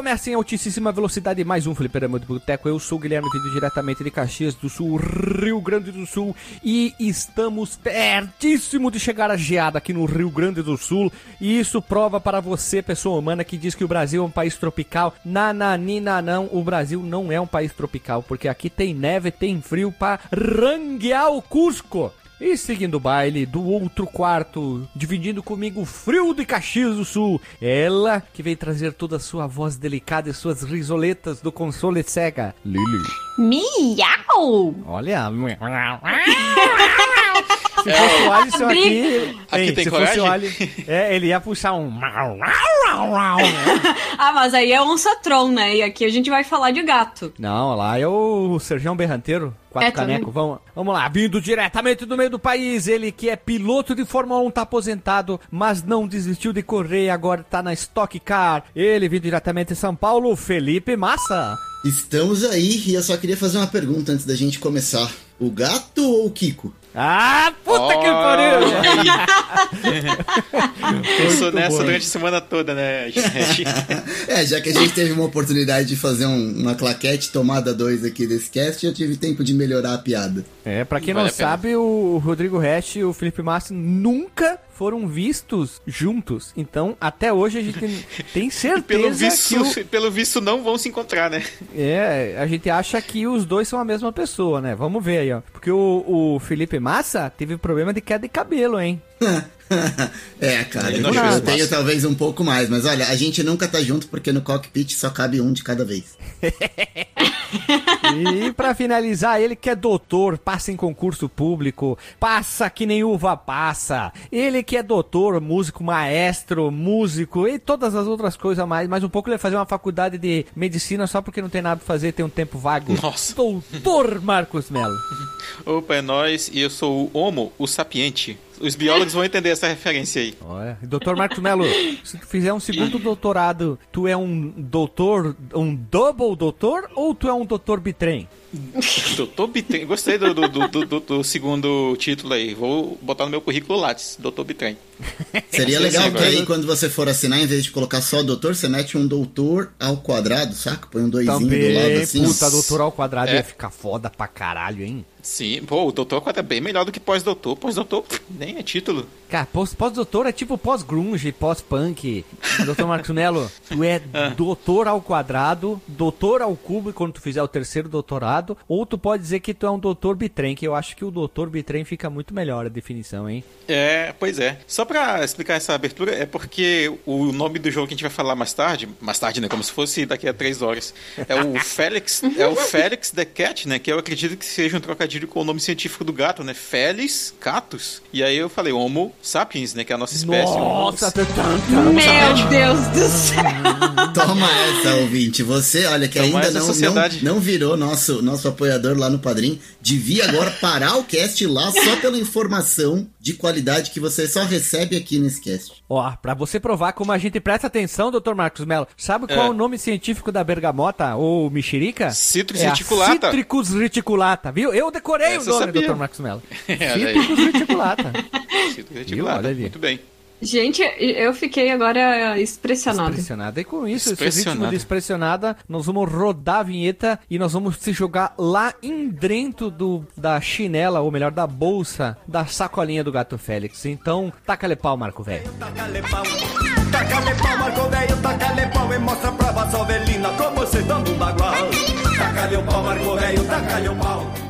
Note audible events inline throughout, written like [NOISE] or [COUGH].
começa em altíssima velocidade mais um Fliperama de Boteco. Eu sou o Guilherme, vindo diretamente de Caxias do Sul, Rio Grande do Sul. E estamos pertíssimo de chegar a geada aqui no Rio Grande do Sul. E isso prova para você, pessoa humana, que diz que o Brasil é um país tropical. Nananina não, o Brasil não é um país tropical, porque aqui tem neve, tem frio para ranguear o Cusco. E seguindo o baile do outro quarto, dividindo comigo o frio de Caxias do Sul, ela que vem trazer toda a sua voz delicada e suas risoletas do console Sega, Lily. Miau! Olha. [LAUGHS] Se fosse o Alisson aqui. Aqui hein, tem se coragem? fosse o Alisson, é, ele ia puxar um. [LAUGHS] Ah, mas aí é onça Tron, né? E aqui a gente vai falar de gato. Não, lá é o Sergião Berranteiro. Quatro É, canecos. Vamos, vamos lá. Vindo diretamente do meio do país. Ele que é piloto de Fórmula 1, tá aposentado, mas não desistiu de correr. Agora tá na Stock Car. Ele vindo diretamente de São Paulo, Felipe Massa. Estamos aí e eu só queria fazer uma pergunta antes da gente começar. O gato ou o Kiko? Ah, puta que Olha pariu! [LAUGHS] Pensou Muito nessa bom. durante a semana toda, né? [LAUGHS] É, já que a gente teve uma oportunidade de fazer um- uma claquete tomada 2 aqui desse cast, eu tive tempo de melhorar a piada. É, pra quem Vale não sabe, o Rodrigo Resch e o Felipe Massa nunca foram vistos juntos. Então, até hoje a gente [LAUGHS] tem- tem certeza Pelo visto, que o, pelo visto não vão se encontrar, né? É, a gente acha que os dois são a mesma pessoa, né? Vamos ver aí, ó. Porque o, o Felipe Massa teve problema de queda de cabelo, hein? [LAUGHS] é, cara, eu, tenho talvez um pouco mais, mas olha, a gente nunca tá junto porque no cockpit só cabe um de cada vez. [LAUGHS] E pra finalizar, ele que é doutor, passa em concurso público, passa que nem uva passa. Ele que é doutor, músico, maestro, músico e todas as outras coisas mais. Mais um pouco ele vai fazer uma faculdade de medicina só porque não tem nada pra fazer, tem um tempo vago. Nossa. Doutor Marcos Melo. [LAUGHS] Opa, é nóis. E eu sou o Homo, o sapiente. Os biólogos vão entender essa referência aí. Olha, doutor Marcos Melo, se tu fizer um segundo doutorado, tu é um doutor, um double doutor ou tu é um doutor bitrem? Doutor Bitrem. Gostei do, do, do, do- do- do segundo título aí. Vou botar no meu currículo Lattes. Doutor Bitrem. [LAUGHS] Seria legal que aí quando você for assinar, em vez de colocar só doutor, você mete um doutor ao quadrado, saca? Põe um doisinho do lado Também, assim. puta, doutor ao quadrado É. ia ficar foda pra caralho, hein? Sim, pô, o doutor é bem melhor do que pós-doutor. Pós-doutor nem é título. Cara, pós- pós-doutor é tipo pós-grunge, pós-punk. Doutor Marcos [LAUGHS] Melo, tu é doutor ao quadrado, doutor ao cubo quando tu fizer o terceiro doutorado, ou tu pode dizer que tu é um doutor bitrem, que eu acho que o doutor bitrem fica muito melhor a definição, hein? É, pois é. Só pra explicar essa abertura, é porque o nome do jogo que a gente vai falar mais tarde, mais tarde, né? Como se fosse daqui a três horas, é o [LAUGHS] Félix, é o Félix the Cat, né? Que eu acredito que seja um trocadilho com o nome científico do gato, né? Felis catus. E aí eu falei Homo sapiens, né? Que é a nossa espécie. Nossa, Homo- Meu Deus do céu! [LAUGHS] Toma essa, ouvinte. Você, olha, que Toma ainda não, sociedade. não, não virou nosso, nosso apoiador lá no Padrim, devia agora parar o cast lá só pela informação de qualidade que você só recebe aqui nesse cast. Ó, pra você provar como a gente presta atenção, doutor Marcos Melo, sabe qual é, É. o nome científico da bergamota ou mexerica? Citrus é reticulata. Citricus reticulata, viu? Eu decorei Essa o nome, doutor Marcos. É, [LAUGHS] aí. Citricus reticulata. [LAUGHS] Reticulado. Olha ali. Muito bem. Gente, eu fiquei agora expressionada. Expressionada. E com isso, esse ritmo de expressionada, nós vamos rodar a vinheta e nós vamos se jogar lá em dentro do, da chinela, ou melhor, da bolsa, da sacolinha do gato Félix. Então, taca-lhe pau, Marco Velho. Taca-lhe pau, taca-lhe pau, Marco Velho, taca-lhe pau e mostra pra Vassovelina como você dando um bagual. Taca-lhe o pau, Marco Velho, taca-lhe o pau.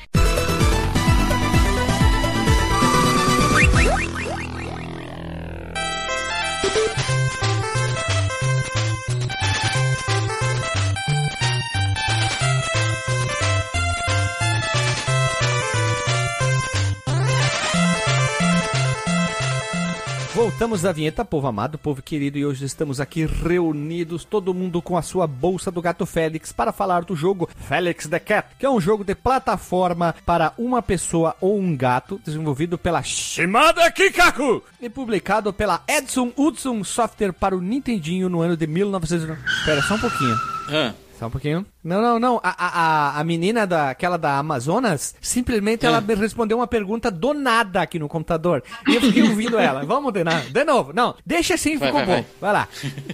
Voltamos da vinheta, povo amado, povo querido, e hoje estamos aqui reunidos, todo mundo com a sua bolsa do gato Félix, para falar do jogo Félix the Cat, que é um jogo de plataforma para uma pessoa ou um gato, desenvolvido pela Shimada Kikaku e publicado pela Edson Hudson Software para o Nintendinho no ano de 1900. Pera só um pouquinho. Ah, Só um pouquinho. Não, não, não. A, a, a- menina da, aquela da Amazonas, simplesmente ela me respondeu uma pergunta do nada aqui no computador. E eu fiquei ouvindo ela. [LAUGHS] Vamos de, nada. de novo. Não, deixa assim, Vai, ficou vai, bom. Vai lá.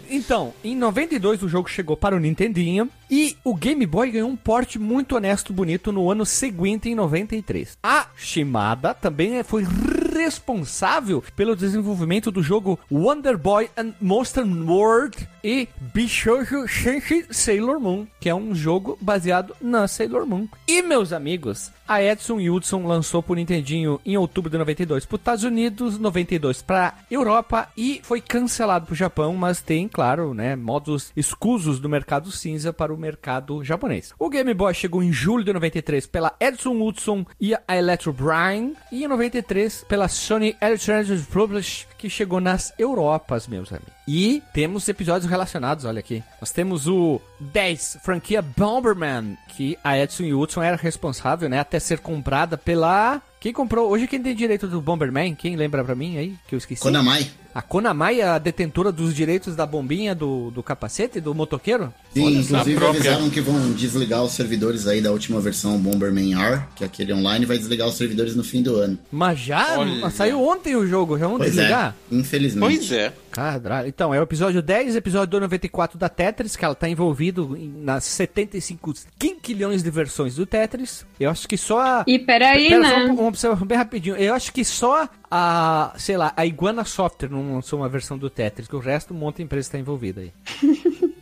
Então, em 92 o jogo chegou para o Nintendinho e o Game Boy ganhou um porte muito honesto, bonito no ano seguinte, em 93. A Shimada também foi responsável pelo desenvolvimento do jogo Wonder Boy and Monster World e Bishoujo Senshi Sailor Moon, que é um jogo baseado na Sailor Moon. E, meus amigos, a Edson Hudson lançou pro Nintendinho em outubro de 92 para Estados Unidos, 92 para Europa e foi cancelado pro Japão, mas tem, claro, né, modos escusos do mercado cinza para o mercado japonês. O Game Boy chegou em julho de 93 pela Edson Hudson e a Electro Brine e em 93 pela Sony Electronic Publish, que chegou nas Europas, meus amigos. E temos episódios relacionados, olha aqui. Nós temos o 10, franquia Bomberman, que a Edson Hudson era responsável, né, até ser comprada pela... Quem comprou? Hoje quem tem direito do Bomberman? Quem lembra pra mim aí? Que eu esqueci. Konamai. A Konamai é a detentora dos direitos da bombinha do, do capacete, do motoqueiro? Sim, Olha, inclusive própria- avisaram que vão desligar os servidores aí da última versão Bomberman R, que é aquele online, vai desligar os servidores no fim do ano. Mas já? Olha. Saiu ontem o jogo, já vamos Pois desligar? é, infelizmente. pois é. Caralho. Então, é o episódio 10, episódio do 94 da Tetris, que ela tá envolvido em- nas 75 quinquilhões de versões do Tetris. Eu acho que só a... E peraí, Pera, né? só um- uma observação bem rapidinho. Eu acho que só a, sei lá, a Iguana Software não lançou uma versão do Tetris, que o resto, um monte de empresa está envolvida aí. [LAUGHS]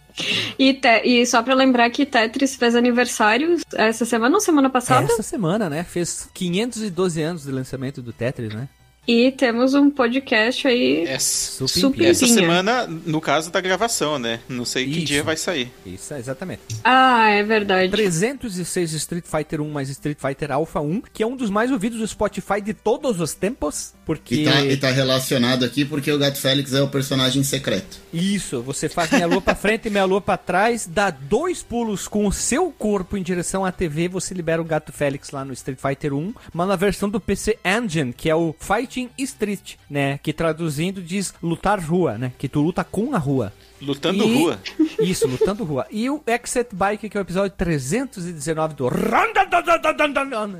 E, te- e só pra lembrar que Tetris fez aniversário essa semana ou semana passada. Essa semana, né? Fez 512 anos de lançamento do Tetris, né? E temos um podcast aí. Essa, Super essa semana, no caso da gravação, né? Não sei que Isso. dia vai sair. Isso, exatamente. Ah, é verdade. 306 Street Fighter 1 mais Street Fighter Alpha 1, que é um dos mais ouvidos do Spotify de todos os tempos, porque... E tá, e tá relacionado aqui porque o Gato Félix é o personagem secreto. Isso, você faz meia lua pra frente e meia lua pra trás, dá dois pulos com o seu corpo em direção à TV, você libera o Gato Félix lá no Street Fighter 1, mas na versão do PC Engine, que é o Fighting Street, né, que traduzindo diz lutar rua, né, que tu luta com a rua. Lutando E- rua. [LAUGHS] Isso, lutando rua. E o Exit Bike, que é o episódio 319 do...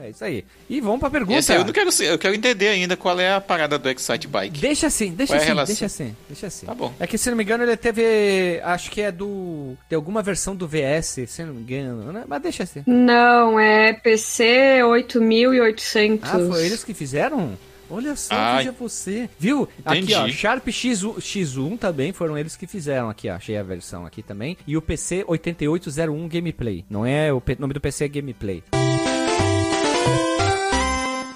É isso aí. E vamos pra pergunta. Esse aí eu não quero eu quero entender ainda qual é a parada do Excite Bike. Deixa assim, deixa Qual é assim, relação? deixa assim, deixa assim. Tá bom. É que se não me engano ele teve, acho que é do, de alguma versão do VS, se não me engano, né? Mas deixa assim. Não, é PC 8800. Ah, foi eles que fizeram? Olha só, Ai. veja você. Viu? Aqui, Entendi. ó, Sharp X1, X1 também foram eles que fizeram aqui, ó. Achei a versão aqui também. E o PC 8801 Gameplay. Não é o nome do PC é Gameplay.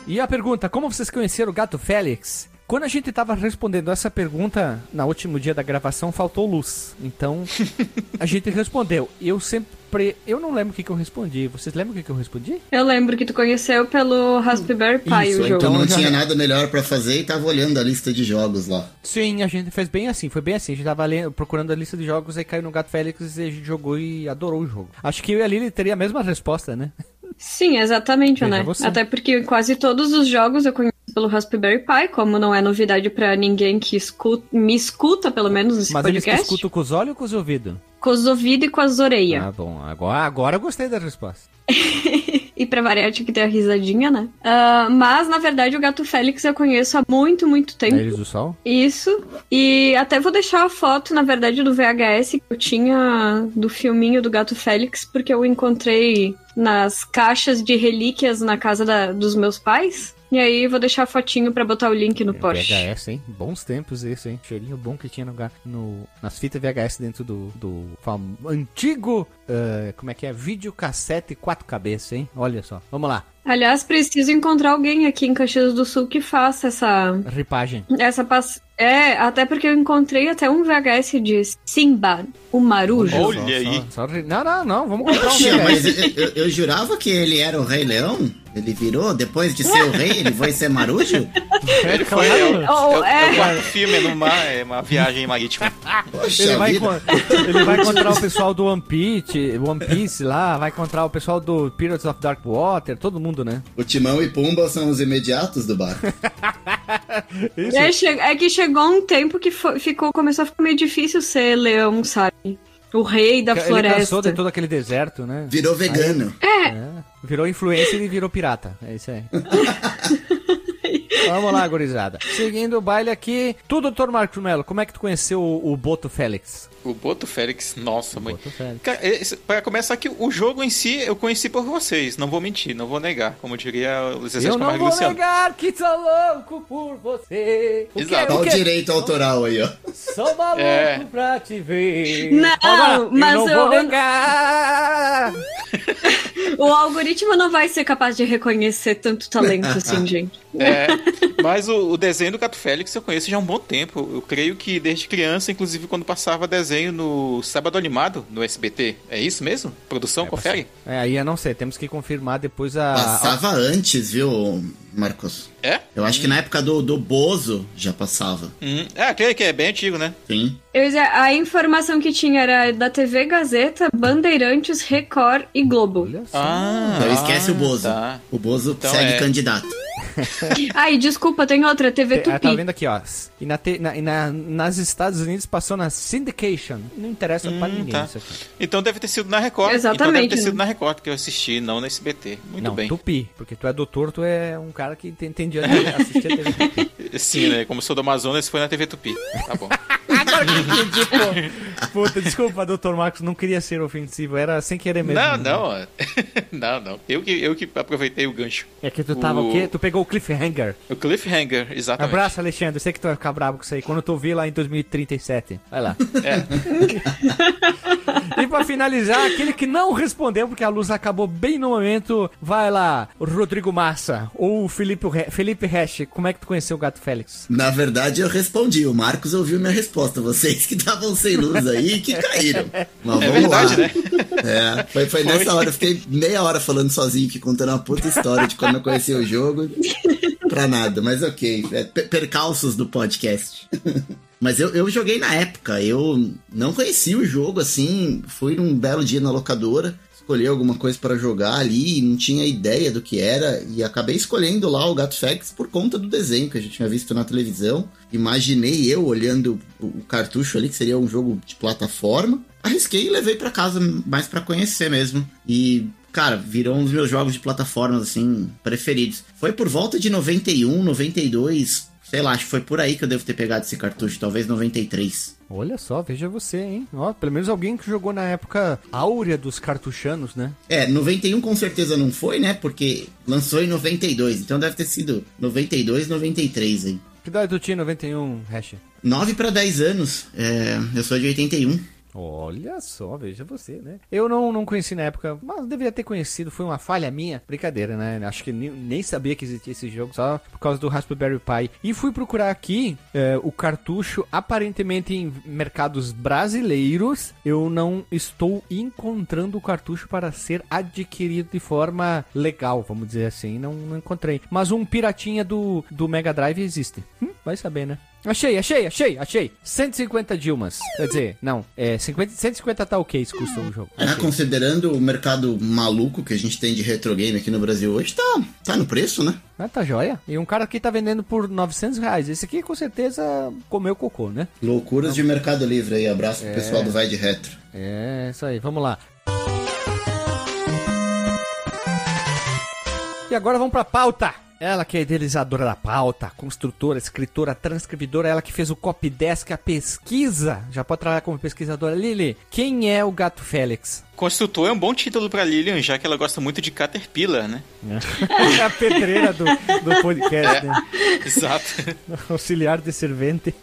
E a pergunta, como vocês conheceram o Gato Félix? Quando a gente tava respondendo essa pergunta, no último dia da gravação, faltou luz. Então, [LAUGHS] a gente respondeu. Eu sempre... Eu não lembro o que, que eu respondi. Vocês lembram o que, que eu respondi? Eu lembro que tu conheceu pelo Raspberry Pi Isso, o então jogo. Tu não já- tinha nada melhor pra fazer e tava olhando a lista de jogos lá. Sim, a gente fez bem assim, foi bem assim. A gente tava lendo, procurando a lista de jogos, aí caiu no Gato Félix e a gente jogou e adorou o jogo. Acho que eu e a Lili teria a mesma resposta, né? Sim, exatamente, Veja né? você. Até porque quase todos os jogos eu conheço pelo Raspberry Pi, como não é novidade pra ninguém que escuta, me escuta, pelo menos, nesse Mas eles que podcast. escutam com os olhos ou com os ouvidos? Com os ouvidos e com as orelhas. Ah, bom. Agora, agora eu gostei da resposta. [LAUGHS] E pra variar, tinha que ter a risadinha, né? Ah, mas, na verdade, o Gato Félix eu conheço há muito, muito tempo. Eles do Sol? Isso. E até vou deixar a foto, na verdade, do VHS que eu tinha do filminho do Gato Félix, porque eu encontrei nas caixas de relíquias na casa da- dos meus pais. E aí vou deixar a fotinho pra botar o link no post. VHS, hein? Bons tempos esse, hein? Cheirinho bom que tinha no, no- nas fitas VHS dentro do, do fam- antigo, eh, como é que é? Videocassete quatro cabeças, hein? Olha só. Vamos lá. Aliás, preciso encontrar alguém aqui em Caxias do Sul que faça essa. Ripagem. Essa pass... É, até porque eu encontrei até um VHS de Simba, o Marujo. Olha Só- aí. só- só não, não, não. Vamos comprar um Poxa, mas VHS. eu, eu- eu jurava que ele era o Rei Leão. Ele virou, depois de ser o rei, ele foi ser marujo? É, Foi, é, o-. Oh, é o- é o é. quarto filme no mar, é uma viagem marítima. Poxa Ele vai, ele vai encontrar o pessoal do One Piece, One Piece lá, vai encontrar o pessoal do Pirates of Dark Water, todo mundo, né? O Timão e Pumba são os imediatos do barco. [LAUGHS] [LAUGHS] Isso. É, é que chegou um tempo que fo- ficou, começou a ficar meio difícil ser leão, sabe? O rei da Ele floresta. cansou de todo aquele deserto, né? Virou vegano. É, virou influencer e virou pirata. É isso aí. [LAUGHS] Vamos lá, gurizada. Seguindo o baile aqui, tu, doutor Marcos Melo, como é que tu conheceu o, o Boto Félix? O Boto Félix, nossa, mãe. Boto Félix. Cara, esse- Pra começar aqui, o jogo em si eu conheci por vocês, não vou mentir, não vou negar, como diria o Zezé Eu não vou Luciano. negar que sou louco por você. O Exato. quê? Olha O o quê? direito autoral aí, ó. Sou maluco É. pra te ver. Não, Agora, mas eu não eu- vou negar. [LAUGHS] O algoritmo não vai ser capaz de reconhecer tanto talento assim, [LAUGHS] gente. É, mas o, o desenho do Gato Félix eu conheço já há um bom tempo. Eu creio que desde criança, inclusive quando passava desenho no Sábado Animado, no SBT. É isso mesmo? Produção, confere? É, aí eu não sei, temos que confirmar depois a... Passava antes, viu, Marcos? É? Eu acho que na época do, do Bozo já passava. Hum, é, creio que é bem antigo, né? Sim. Eu a informação que tinha era da TV Gazeta, Bandeirantes, Record e Globo. Olha só. Ah, Então esquece o Bozo. Tá. O Bozo Então segue é- candidato. [LAUGHS] Ai, desculpa, tem outra, TV Te- ah, tá Tupi. vendo aqui, ó. E, na, te- na- e na- nas Estados Unidos passou na Syndication. Não interessa pra ninguém tá. isso aqui. Então deve ter sido na Record. Então Exatamente, deve ter sido né? na Record que eu assisti, não no SBT. Muito não, bem. Tupi. Porque tu é doutor, tu é um cara que de assistir a TV Tupi. Sim, né? Como sou do Amazonas, foi na TV Tupi. Tá bom. [LAUGHS] Agora que entendi, pô. Puta, desculpa, doutor Marcos, não queria ser ofensivo. Era sem querer mesmo. não, não. [LAUGHS] não, não. Eu que, eu que aproveitei o gancho. É que tu tava o O- quê? Tu pegou o cliffhanger. O Cliffhanger, exatamente. Abraço, Alexandre. Eu sei que tu vai ficar bravo com isso aí. Quando tu ouvir lá em 2037. Vai lá. É. [LAUGHS] E pra finalizar, aquele que não respondeu, porque a luz acabou bem no momento, vai lá, Rodrigo Massa ou o Felipe, Felipe Hash. Como é que tu conheceu o Gato Félix? Na verdade, eu respondi. O Marcos ouviu minha resposta. Vocês que estavam sem luz aí que caíram. Mas É vamos verdade, lá. né? É, foi, foi Foi. nessa hora. Eu fiquei meia hora falando sozinho aqui, contando uma puta história de como eu conheci o jogo. Pra nada, mas ok. É, per- percalços do podcast. Mas eu, eu joguei na época, eu não conhecia o jogo assim. Fui num belo dia na locadora, escolhi alguma coisa para jogar ali, não tinha ideia do que era, e acabei escolhendo lá o Gato Facts por conta do desenho que a gente tinha visto na televisão. Imaginei eu olhando o cartucho ali, que seria um jogo de plataforma. Arrisquei e levei para casa mais para conhecer mesmo. E cara, virou um dos meus jogos de plataformas, assim, preferidos. Foi por volta de 91, 92, sei lá, acho que foi por aí que eu devo ter pegado esse cartucho, talvez 93. Olha só, veja você, hein? Ó, pelo menos alguém que jogou na época áurea dos cartuchanos, né? É, 91 com certeza não foi, né? Porque lançou em 92, então deve ter sido 92, 93, hein? Que idade tu tinha em 91, Hash? 9 para 10 anos, é, eu sou de 81. Olha só, veja você, né? Eu não, não conheci na época, mas deveria ter conhecido, foi uma falha minha. Brincadeira, né? Acho que nem, nem sabia que existia esse jogo, só por causa do Raspberry Pi. E fui procurar aqui é, o cartucho, aparentemente em mercados brasileiros. Eu não estou encontrando o cartucho para ser adquirido de forma legal, vamos dizer assim. Não, não encontrei. Mas um piratinha do, do Mega Drive existe. Hum, vai saber, né? Achei, achei, achei, achei. 150 Dilmas. Quer dizer, não, é 50, 150 talks custa o jogo. Achei. considerando o mercado maluco que a gente tem de retro game aqui no Brasil hoje, tá, tá no preço, né? Ah, tá joia. E um cara aqui tá vendendo por 900 reais. Esse aqui com certeza comeu cocô, né? Loucuras de Mercado Livre aí, abraço pro pessoal do Vai de Retro. É, isso aí, vamos lá. E agora vamos pra pauta. Ela que é idealizadora da pauta, construtora, escritora, transcribidora, ela que fez o Copydesk, a pesquisa. Já pode trabalhar como pesquisadora. Lili, quem é o Gato Félix? Construtor é um bom título pra Lilian, já que ela gosta muito de Caterpillar, né? É a pedreira do, do podcast, né? Exato. [LAUGHS] Auxiliar de servente.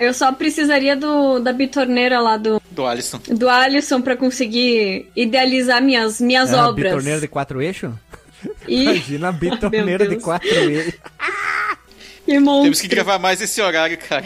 Eu só precisaria do, da bitorneira lá do, Do Alisson. do Alisson pra conseguir idealizar minhas, minhas É uma obras. bitorneira de quatro eixos? E Imagina a bitoneira [LAUGHS] de Deus. 4 [LAUGHS] ele. que monstro. Temos que gravar mais esse horário, cara.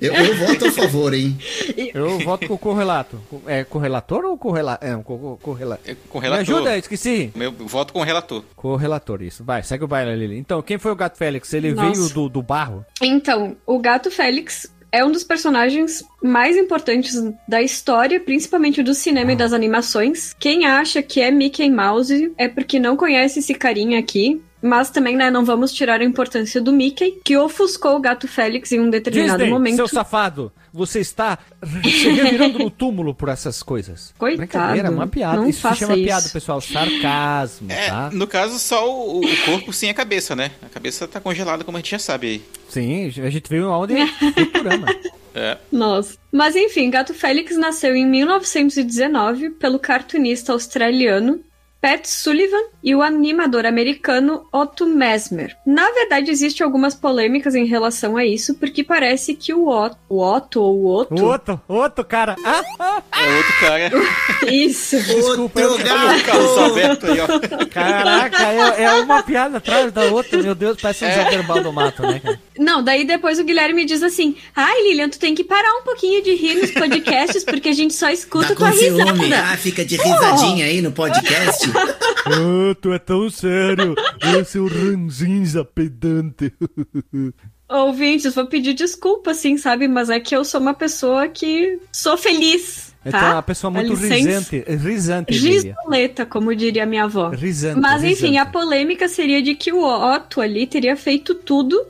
Eu, eu voto a favor, hein? [LAUGHS] Eu voto com o correlato. É correlator ou correla... É, um co- co- correla... É, Com Me relator. ajuda, esqueci. Meu voto com o relator. Correlator, isso. Vai, segue o baile, Lili. Então, quem foi o Gato Félix? Ele Nossa. veio do, do barro? Então, o Gato Félix é um dos personagens mais importantes da história, principalmente do cinema e das animações. Quem acha que é Mickey Mouse é porque não conhece esse carinha aqui. Mas também, né, não vamos tirar a importância do Mickey, que ofuscou o Gato Félix em um determinado Disney, momento. seu safado, você está se revirando no túmulo por essas coisas. Coitado, Brincadeira, uma piada. não isso se faça chama isso. piada, pessoal. Sarcasmo, É, tá? no caso, só o, o corpo sem a cabeça, né? A cabeça tá congelada, como a gente já sabe aí. Sim, a gente viu aonde Futurama. É. Nossa. Mas enfim, Gato Félix nasceu em 1919 pelo cartunista australiano Pat Sullivan e o animador americano Otto Mesmer. Na verdade, existem algumas polêmicas em relação a isso, porque parece que o Otto, o Otto ou o Otto... O outro, outro cara. Ah, ah, É outro cara. [LAUGHS] Isso. Desculpa, eu- Outro Olha o gato! Alberto aí, ó. caraca, é, é uma piada atrás da outra. Meu Deus, parece um Zé Verbal do mato, né, cara? Não, daí depois o Guilherme diz assim: Ai, Lilian, tu tem que parar um pouquinho de rir nos podcasts, porque a gente só escuta Tá tua com ciúme. risada. Ah, fica de risadinha aí no podcast. Ah, tu é tão sério. Ô, seu ranzinza pedante. Ouvintes, vou pedir desculpa, assim, sabe? Mas é que eu sou uma pessoa que sou feliz. Então, Tá? uma pessoa muito risante. Risante. Risoleta, como diria minha avó. Risante. Mas enfim, risante. a polêmica seria de que o Otto ali teria feito tudo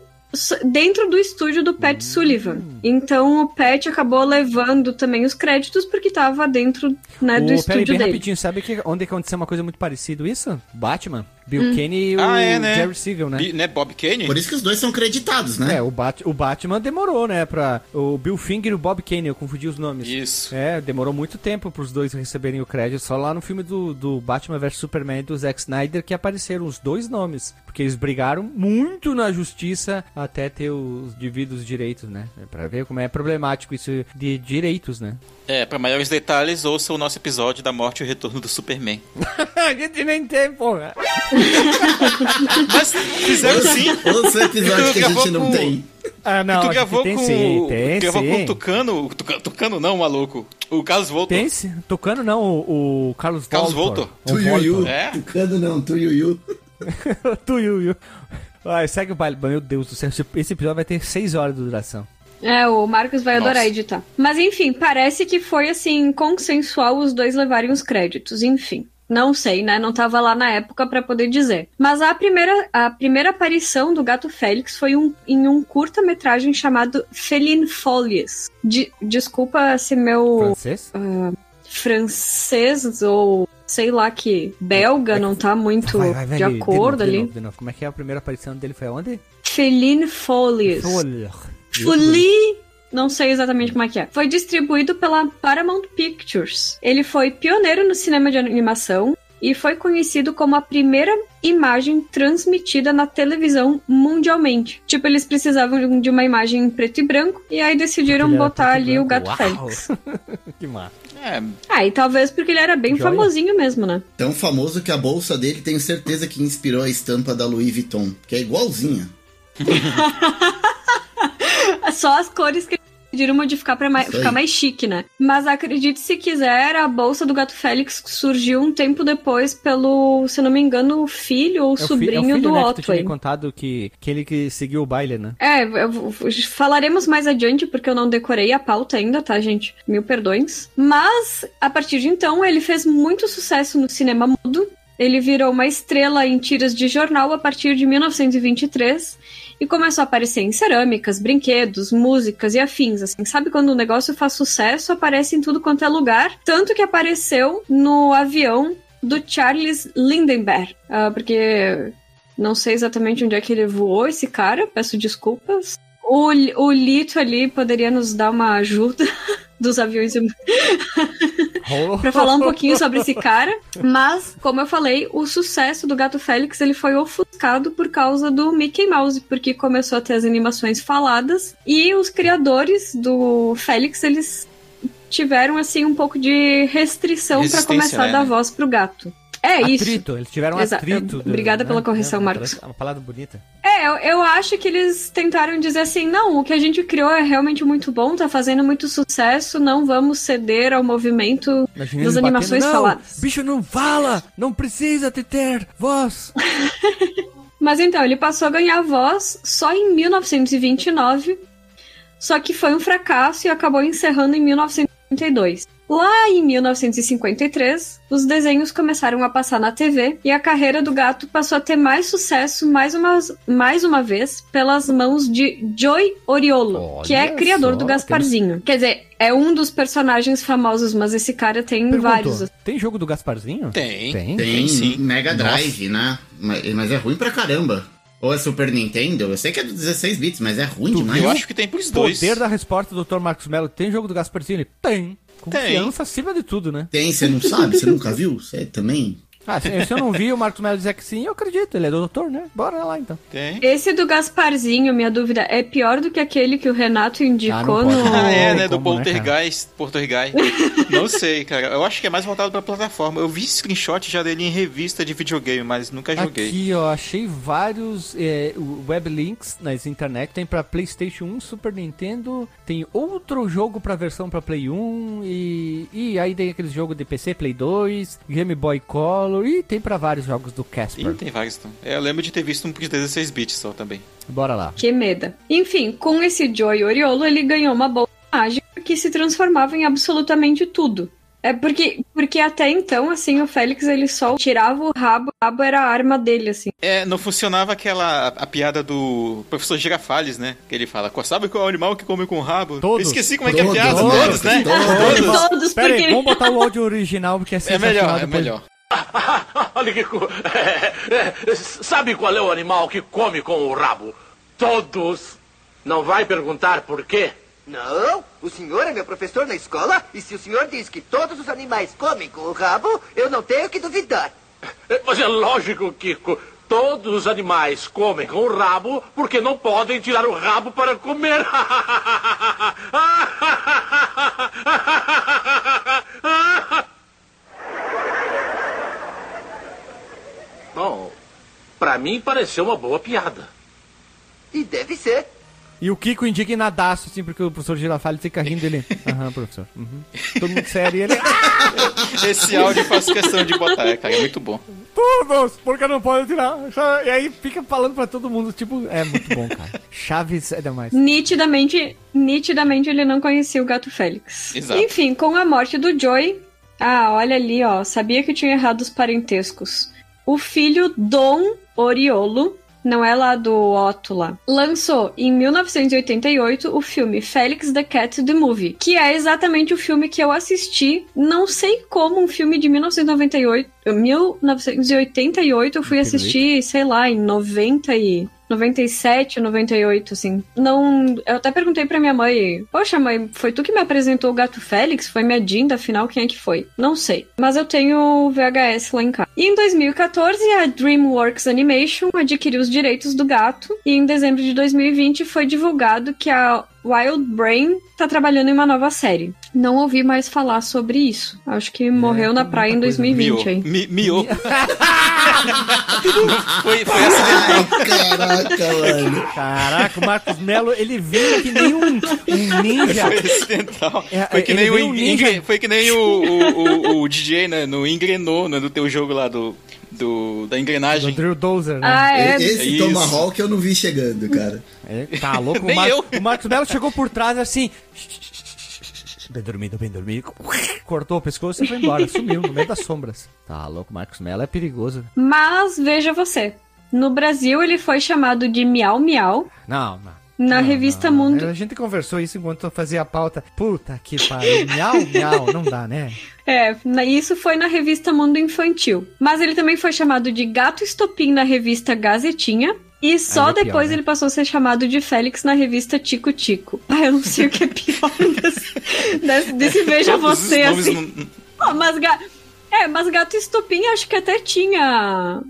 dentro do estúdio do Pat Sullivan. Então o Pat acabou levando também os créditos porque tava dentro né, do peraí, estúdio bem dele. rapidinho, sabe que, onde aconteceu uma coisa muito parecida isso? Batman. Bill Hum. Kane e o Ah, é, né? Jerry Siegel, né? Bi- né? Bob Kane? Por isso que os dois são creditados, né? É, o, Bat o Batman demorou, né, pra... O Bill Finger e o Bob Kane, eu confundi os nomes. Isso. É, demorou muito tempo pros dois receberem o crédito. Só lá no filme do, do Batman vs Superman do Zack Snyder que apareceram os dois nomes. Porque eles brigaram muito na justiça até ter os devidos direitos, né? É Pra ver como é problemático isso de direitos, né? É, pra maiores detalhes, ouça o nosso episódio da morte e o retorno do Superman. [LAUGHS] A gente nem tem, porra. [LAUGHS] Mas fizeram sim. Ouça o episódio que a gente não Gravou com- tem. Ah, não, tu gravou tem com sim, o. tem gravou sim. com o Tucano. Tucano, Tucano não, maluco. O Carlos Voltor. Tem sim. Tocando não, o, o Carlos, Carlos Voltor. Voltor. O Tu Yu Yu. É? Tucano não, tu Yu [LAUGHS] Yu. tu Yu Yu. Vai, segue o baile. Meu Deus do céu, esse- esse episódio vai ter 6 horas de duração. É, o Marcos vai Nossa. adorar editar. Mas enfim, parece que foi assim, consensual os dois levarem os créditos. Enfim. Não sei, né? Não tava lá na época pra poder dizer. Mas a primeira, a primeira aparição do Gato Félix foi um, em um curta-metragem chamado Feline Folies. De- desculpa se meu Francês? francês ou sei lá que belga não tá muito Vai, vai, vai, de de acordo novo, de ali. novo, de novo. Como é que é a primeira aparição dele? Foi aonde? Feline Folies. Folha. Fully. Não sei exatamente como é que é. Foi distribuído pela Paramount Pictures. Ele foi pioneiro no cinema de animação e foi conhecido como a primeira imagem transmitida na televisão mundialmente. Tipo, eles precisavam de uma imagem em preto e branco e aí decidiram botar ali o. Gato Uau. Félix. [LAUGHS] que massa. É, Ah, e talvez porque ele era bem Joia. famosinho mesmo, né? Tão famoso que a bolsa dele tenho certeza que inspirou a estampa da Louis Vuitton, que é igualzinha. [LAUGHS] Só as cores que decidiram modificar mais, aí. ficar mais chique, né? Mas acredite se quiser, a bolsa do Gato Félix surgiu um tempo depois pelo, se não me engano, o filho ou É o fi- sobrinho é o filho, do né, que tu tinha contado que, que ele que seguiu o baile, né? É, eu falaremos mais adiante porque eu não decorei a pauta ainda, tá, gente? Mil perdões. Mas, a partir de então, ele fez muito sucesso no cinema mudo. Ele virou uma estrela em tiras de jornal a partir de 1923 e começou a aparecer em cerâmicas, brinquedos, músicas e afins. Assim, sabe quando o negócio faz sucesso, aparece em tudo quanto é lugar. Tanto que apareceu no avião do Charles Lindenberg. Ah, porque não sei exatamente onde é que ele voou, esse cara, peço desculpas. O, o Lito ali poderia nos dar uma ajuda [LAUGHS] dos aviões para falar um pouquinho sobre esse cara, mas como eu falei, o sucesso do Gato Félix ele foi ofuscado por causa do Mickey Mouse, porque começou a ter as animações faladas e os criadores do Félix eles tiveram assim um pouco de restrição para começar a né, dar né? voz pro gato. É isso. Atrito, eles tiveram Exa- atrito. do- Obrigada pela correção, É uma Marcos. palavra- Uma palavra bonita. É, eu, eu acho que eles tentaram dizer assim, não, o que a gente criou é realmente muito bom, tá fazendo muito sucesso, não vamos ceder ao movimento Imagina das animações batendo, faladas. Bicho não fala, não precisa de ter voz. [LAUGHS] Mas então, ele passou a ganhar voz só em 1929, só que foi um fracasso e acabou encerrando em 1932. Lá em 1953, os desenhos começaram a passar na TV e a carreira do gato passou a ter mais sucesso mais uma, mais uma vez pelas mãos de Joy Oriolo, Olha que é criador só, do Gasparzinho. Quer dizer, é um dos personagens famosos, mas esse cara tem Perguntou, vários. tem jogo do Gasparzinho? Tem. Tem? Tem sim. Mega Drive, né? Mas, é ruim pra caramba. Ou é Super Nintendo? Eu sei que é do 16 bits, mas é ruim Tu demais. Eu acho que tem pros dois. Poder da resposta do Dr. Marcos Mello. Tem jogo do Gasparzinho? Tem. Confiança acima de tudo, né? Tem, você não sabe? Você nunca viu? Você também? Ah, se, se eu não vi o Marcos Mello dizer que sim, eu acredito. Ele é doutor, né? Bora lá então. Tem. Esse do Gasparzinho, minha dúvida, é pior do que aquele que o Renato indicou Ah, no. Ah, é, né? Do como, né, Poltergeist. Poltergeist. [LAUGHS] Não sei, cara. Eu acho que é mais voltado pra plataforma. Eu vi screenshot já dele em revista de videogame, mas nunca joguei. Aqui, ó, achei vários é, weblinks nas internet. Tem pra PlayStation 1, Super Nintendo. Tem outro jogo pra versão pra Play 1. E, e aí tem aqueles jogos de PC, Play 2, Game Boy Color. E tem pra vários jogos do Casper. Ih, tem vários. Então. Eu lembro de ter visto um de 16 bits só também. Bora lá. Que meda. Enfim, com esse Joy Oriolo, ele ganhou uma bola mágica que se transformava em absolutamente tudo. É porque, porque até então, assim, o Félix ele só tirava o rabo, o rabo era a arma dele, assim. É, não funcionava aquela a, a piada do professor Girafales, né? Que ele fala, sabe qual é o animal que come com o rabo? Todos. Eu esqueci como é que é a Todos, piada. todos, Todos, né? todos. Todos, Pera porque aí, vamos botar o áudio original, porque é É melhor, é melhor. Olha que. co- é, é, sabe qual é o animal que come com o rabo? Todos. Não vai perguntar por quê? Não, o senhor é meu professor na escola e se o senhor diz que todos os animais comem com o rabo, eu não tenho que duvidar. É, Mas é lógico, Kiko. Todos os animais comem com o rabo porque não podem tirar o rabo para comer. [LAUGHS] Bom, pra mim pareceu uma boa piada. E deve ser. E o Kiko indignadaço, assim, porque o professor Girafales fica rindo ele. [LAUGHS] Aham, professor. Uhum. Todo mundo sério e ele. [LAUGHS] Esse áudio faço questão de botar, é, cara. É muito bom. Todos! Porque não pode tirar. E aí fica falando pra todo mundo, tipo, é muito bom, cara. Chaves é demais. Nitidamente, nitidamente ele não conhecia o gato Félix. Exato. Enfim, com a morte do Joy. Ah, olha ali, ó. Sabia que tinha errado os parentescos. O filho Dom Oriolo, não é lá do Otto lá, lançou em 1988 o filme Félix the Cat the Movie, que é exatamente o filme que eu assisti. Não sei como um filme de 1998, 1988 eu fui assistir, sei lá, em 90 e 97, 98, assim. Não. Eu até perguntei pra minha mãe: Poxa, mãe, foi tu que me apresentou o gato Félix? Foi minha Dinda, afinal, quem é que foi? Não sei. Mas eu tenho VHS lá em casa. E em 2014, a DreamWorks Animation adquiriu os direitos do gato. E em dezembro de 2020 foi divulgado que a Wild Brain tá trabalhando em uma nova série. Não ouvi mais falar sobre isso. Acho que morreu na praia em muita coisa. 2020 Miou. aí. Mi, miou. [LAUGHS] foi, foi acidental. Ai, caraca, mano. Caraca, o Marcos Melo, ele veio que nem um, um ninja. Foi acidental. É, foi, que ele nem o, um Ingre- ninja. foi que nem o, o, o, o DJ, né? No engrenou, né, do teu jogo lá do, do, da Do engrenagem. Drill Dozer, né? Ah, é. Esse isso. Tomahawk eu não vi chegando, cara. É, tá louco? Nem o, Mar- eu. o Marcos Melo chegou por trás assim. Bem dormido, bem dormido. Cortou o pescoço e foi embora. Sumiu no meio das sombras. Tá louco, o Marcos Melo é perigoso. Mas veja você. No Brasil ele foi chamado de Miau Miau. Não, não. Na revista. Mundo. A gente conversou isso enquanto eu fazia a pauta. Puta que pariu. Miau, miau. Não dá, né? [LAUGHS] É, isso foi na revista Mundo Infantil. Mas ele também foi chamado de Gato Estopim na revista Gazetinha. E só é pior, depois né? ele passou a ser chamado de Félix na revista Tico Tico. Ah, eu não sei o que é pior [LAUGHS] desse, desse, desse Veja Você, assim. não- Ó, mas, ga... É, mas Gato Estopim acho que até tinha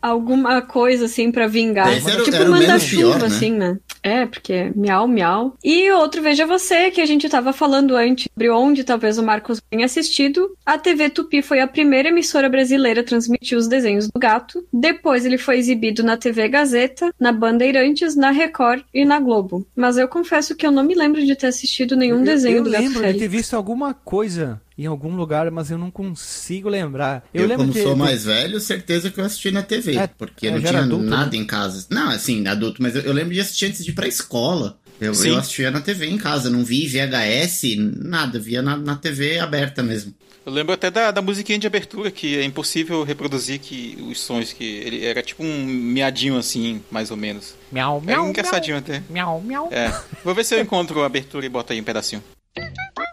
alguma coisa assim pra vingar. Esse era tipo manda-chuva, né? assim, né? É, porque é miau, miau. E outro, veja você, que a gente tava falando antes sobre onde talvez o Marcos tenha assistido. A TV Tupi foi a primeira emissora brasileira a transmitir os desenhos do gato. Depois ele foi exibido na TV Gazeta, na Bandeirantes, na Record e na Globo. Mas eu confesso que eu não me lembro de ter assistido nenhum desenho eu do Gato lembro de ter visto alguma coisa em algum lugar, mas eu não consigo lembrar. Eu, Eu, lembro como de, sou do- mais velho, certeza que eu assisti na TV. É, porque é, não tinha adulto, nada né? em casa. Não, assim, adulto, mas eu, eu lembro de assistir antes de ir pra escola. Eu, Sim. eu assistia na TV em casa, não vi VHS, nada, via na, na TV aberta mesmo. Eu lembro até da, da musiquinha de abertura, que é impossível reproduzir que os sons que ele era tipo um miadinho assim, mais ou menos. Miau, É miau, engraçadinho até. miau, miau. É. Vou ver se eu encontro a abertura e boto aí um pedacinho. [LAUGHS]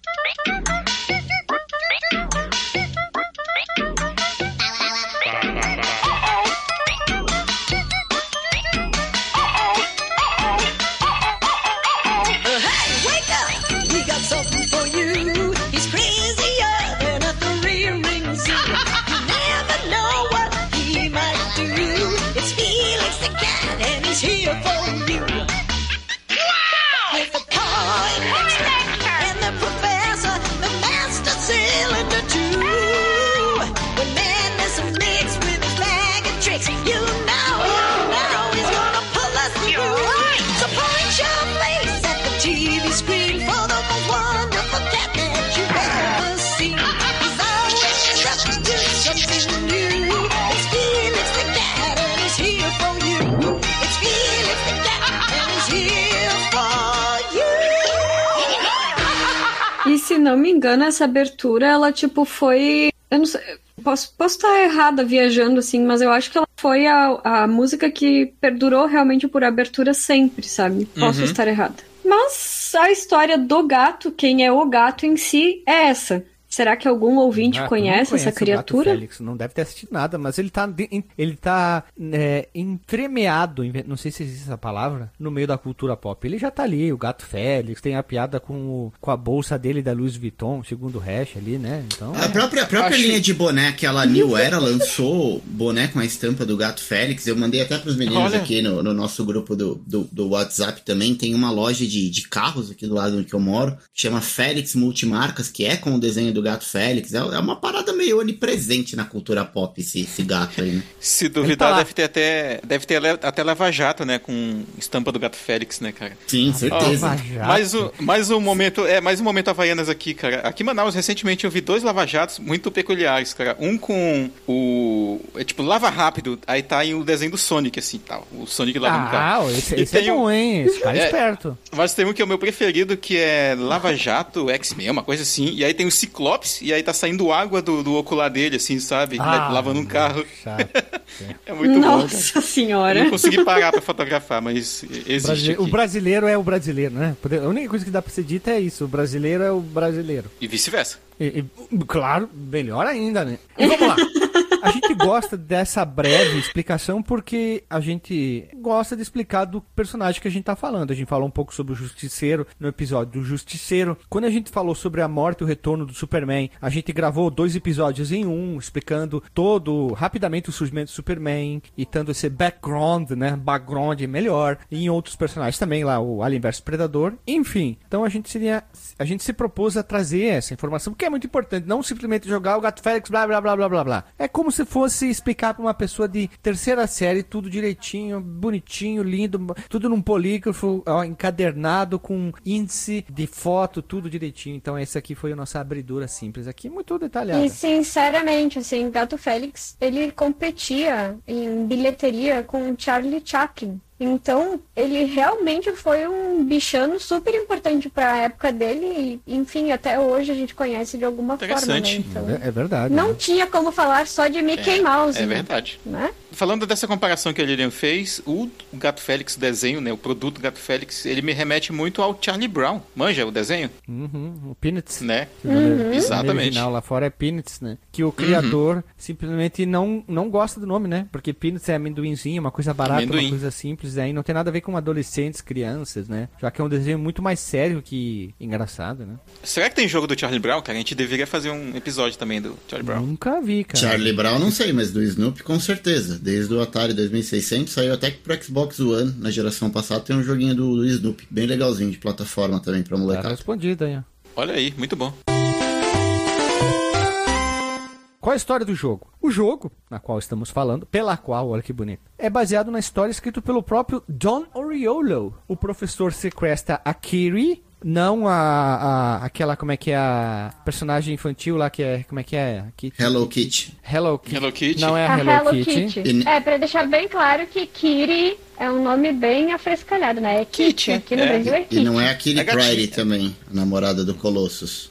não me engano, essa abertura, ela tipo foi. Eu não sei. Posso, posso estar errada viajando assim, mas eu acho que ela foi a, a música que perdurou realmente por abertura sempre, sabe? Posso Uhum. estar errada. Mas a história do gato, quem é o gato em si, é essa. Será que algum ouvinte Ah, não conhece, essa o Gato criatura? Félix, não deve ter assistido nada, mas ele tá, ele tá é, entremeado, não sei se existe essa palavra, no meio da cultura pop. Ele já tá ali, o Gato Félix, tem a piada com, o- com a bolsa dele da Louis Vuitton, segundo o Hash ali, né? Então, A própria, a própria Acho- linha de boné, aquela New Era lançou boné com a estampa do Gato Félix. Eu mandei até pros meninos Olha. aqui no, no nosso grupo do, do, do WhatsApp também. Tem uma loja de, de carros aqui do lado onde que eu moro, que chama Félix Multimarcas, que é com o desenho do Gato Félix. É, é uma parada meio onipresente na cultura pop, esse, esse gato aí, né? Se tá duvidar, lá. deve ter até. Deve ter até lava-jato, né? Com estampa do gato Félix, né, cara? Sim, certeza. Lava-jato. Mais um, mais um momento, é, mais um momento Havaianas aqui, cara. Aqui em Manaus, recentemente, eu vi dois lava-jatos muito peculiares, cara. Um com o. É tipo, lava rápido, aí tá em o desenho do Sonic, assim, tal. O Sonic lavando o Ah, carro. esse, E esse é tem um- bom, hein? Esse cara é É. esperto. Mas tem um que é o meu preferido, que é Lava Jato X-Men, uma coisa assim. E aí tem o Ciclopes, e aí tá saindo água do, do ocular dele, assim, sabe? Ah, lavando um carro. chato. [LAUGHS] É muito bom, cara. Nossa senhora. Não consegui parar pra fotografar, mas existe Brasile- aqui. O brasileiro é o brasileiro, né? A única coisa que dá pra ser dita é isso: o brasileiro é o brasileiro. E vice-versa. E- e, claro, melhor ainda, né? [LAUGHS] E vamos lá. A gente gosta dessa breve explicação porque a gente gosta de explicar do personagem que a gente tá falando. A gente falou um pouco sobre o Justiceiro no episódio do Justiceiro. Quando a gente falou sobre a morte e o retorno do Superman, a gente gravou dois episódios em um, explicando todo, rapidamente, o surgimento do Superman e dando esse background, né? Background melhor. E em outros personagens também, lá, o Alien vs Predador. Enfim, então a gente seria. A gente se propôs a trazer essa informação, que é muito importante. Não simplesmente jogar o Gato Félix, blá blá blá blá blá blá. É como se fosse explicar pra uma pessoa de terceira série tudo direitinho, bonitinho, lindo, tudo num polígrafo, ó, encadernado com índice de foto, tudo direitinho. Então essa aqui foi a nossa abridura simples aqui, muito detalhada. E sinceramente, assim, Gato Félix, ele competia em bilheteria com Charlie Chaplin. Então, ele realmente foi um bichano super importante para a época dele e, enfim, até hoje a gente conhece de alguma forma, né? Interessante. Então, É, é verdade. não né? tinha como falar só de Mickey Mouse, É né? verdade. né? Falando dessa comparação que a Lilian fez, o Gato Félix desenho, né, o produto Gato Félix, ele me remete muito ao Charlie Brown. Manja o desenho? Uhum, o Peanuts. Né? O nome Exatamente. original lá fora é Peanuts, né? Que o criador simplesmente não, não gosta do nome, né? Porque Peanuts é amendoinzinho, uma coisa barata, Amendoim. uma coisa simples, aí não tem nada a ver com adolescentes, crianças, né? Já que é um desenho muito mais sério que engraçado, né? Será que tem jogo do Charlie Brown, cara? A gente deveria fazer um episódio também do Charlie Brown. Nunca vi, cara. Charlie Brown, não sei, mas do Snoopy com certeza. Desde o Atari 2600, saiu até que pro Xbox One, na geração passada, tem um joguinho do, do Snoopy, bem legalzinho, de plataforma também pra Tá molecada. respondido aí. Olha aí, muito bom. Qual é a história do jogo? O jogo, na qual estamos falando, pela qual, olha que bonito, é baseado na história escrita pelo próprio Don Oriolo. O professor sequestra a Kiri, não a, a- aquela, como é que é a personagem infantil lá que é, como é que é? Kitty. Hello Kitty. Hello Kitty. Hello Kitty. Não é a, A Hello, Kitty. E- É, pra deixar bem claro que Kiri é um nome bem afrescalhado, né? É Kitty. Kitty, Aqui no é. Brasil é E Kitty. não é a Kitty É. Pryde também, a namorada do Colossus.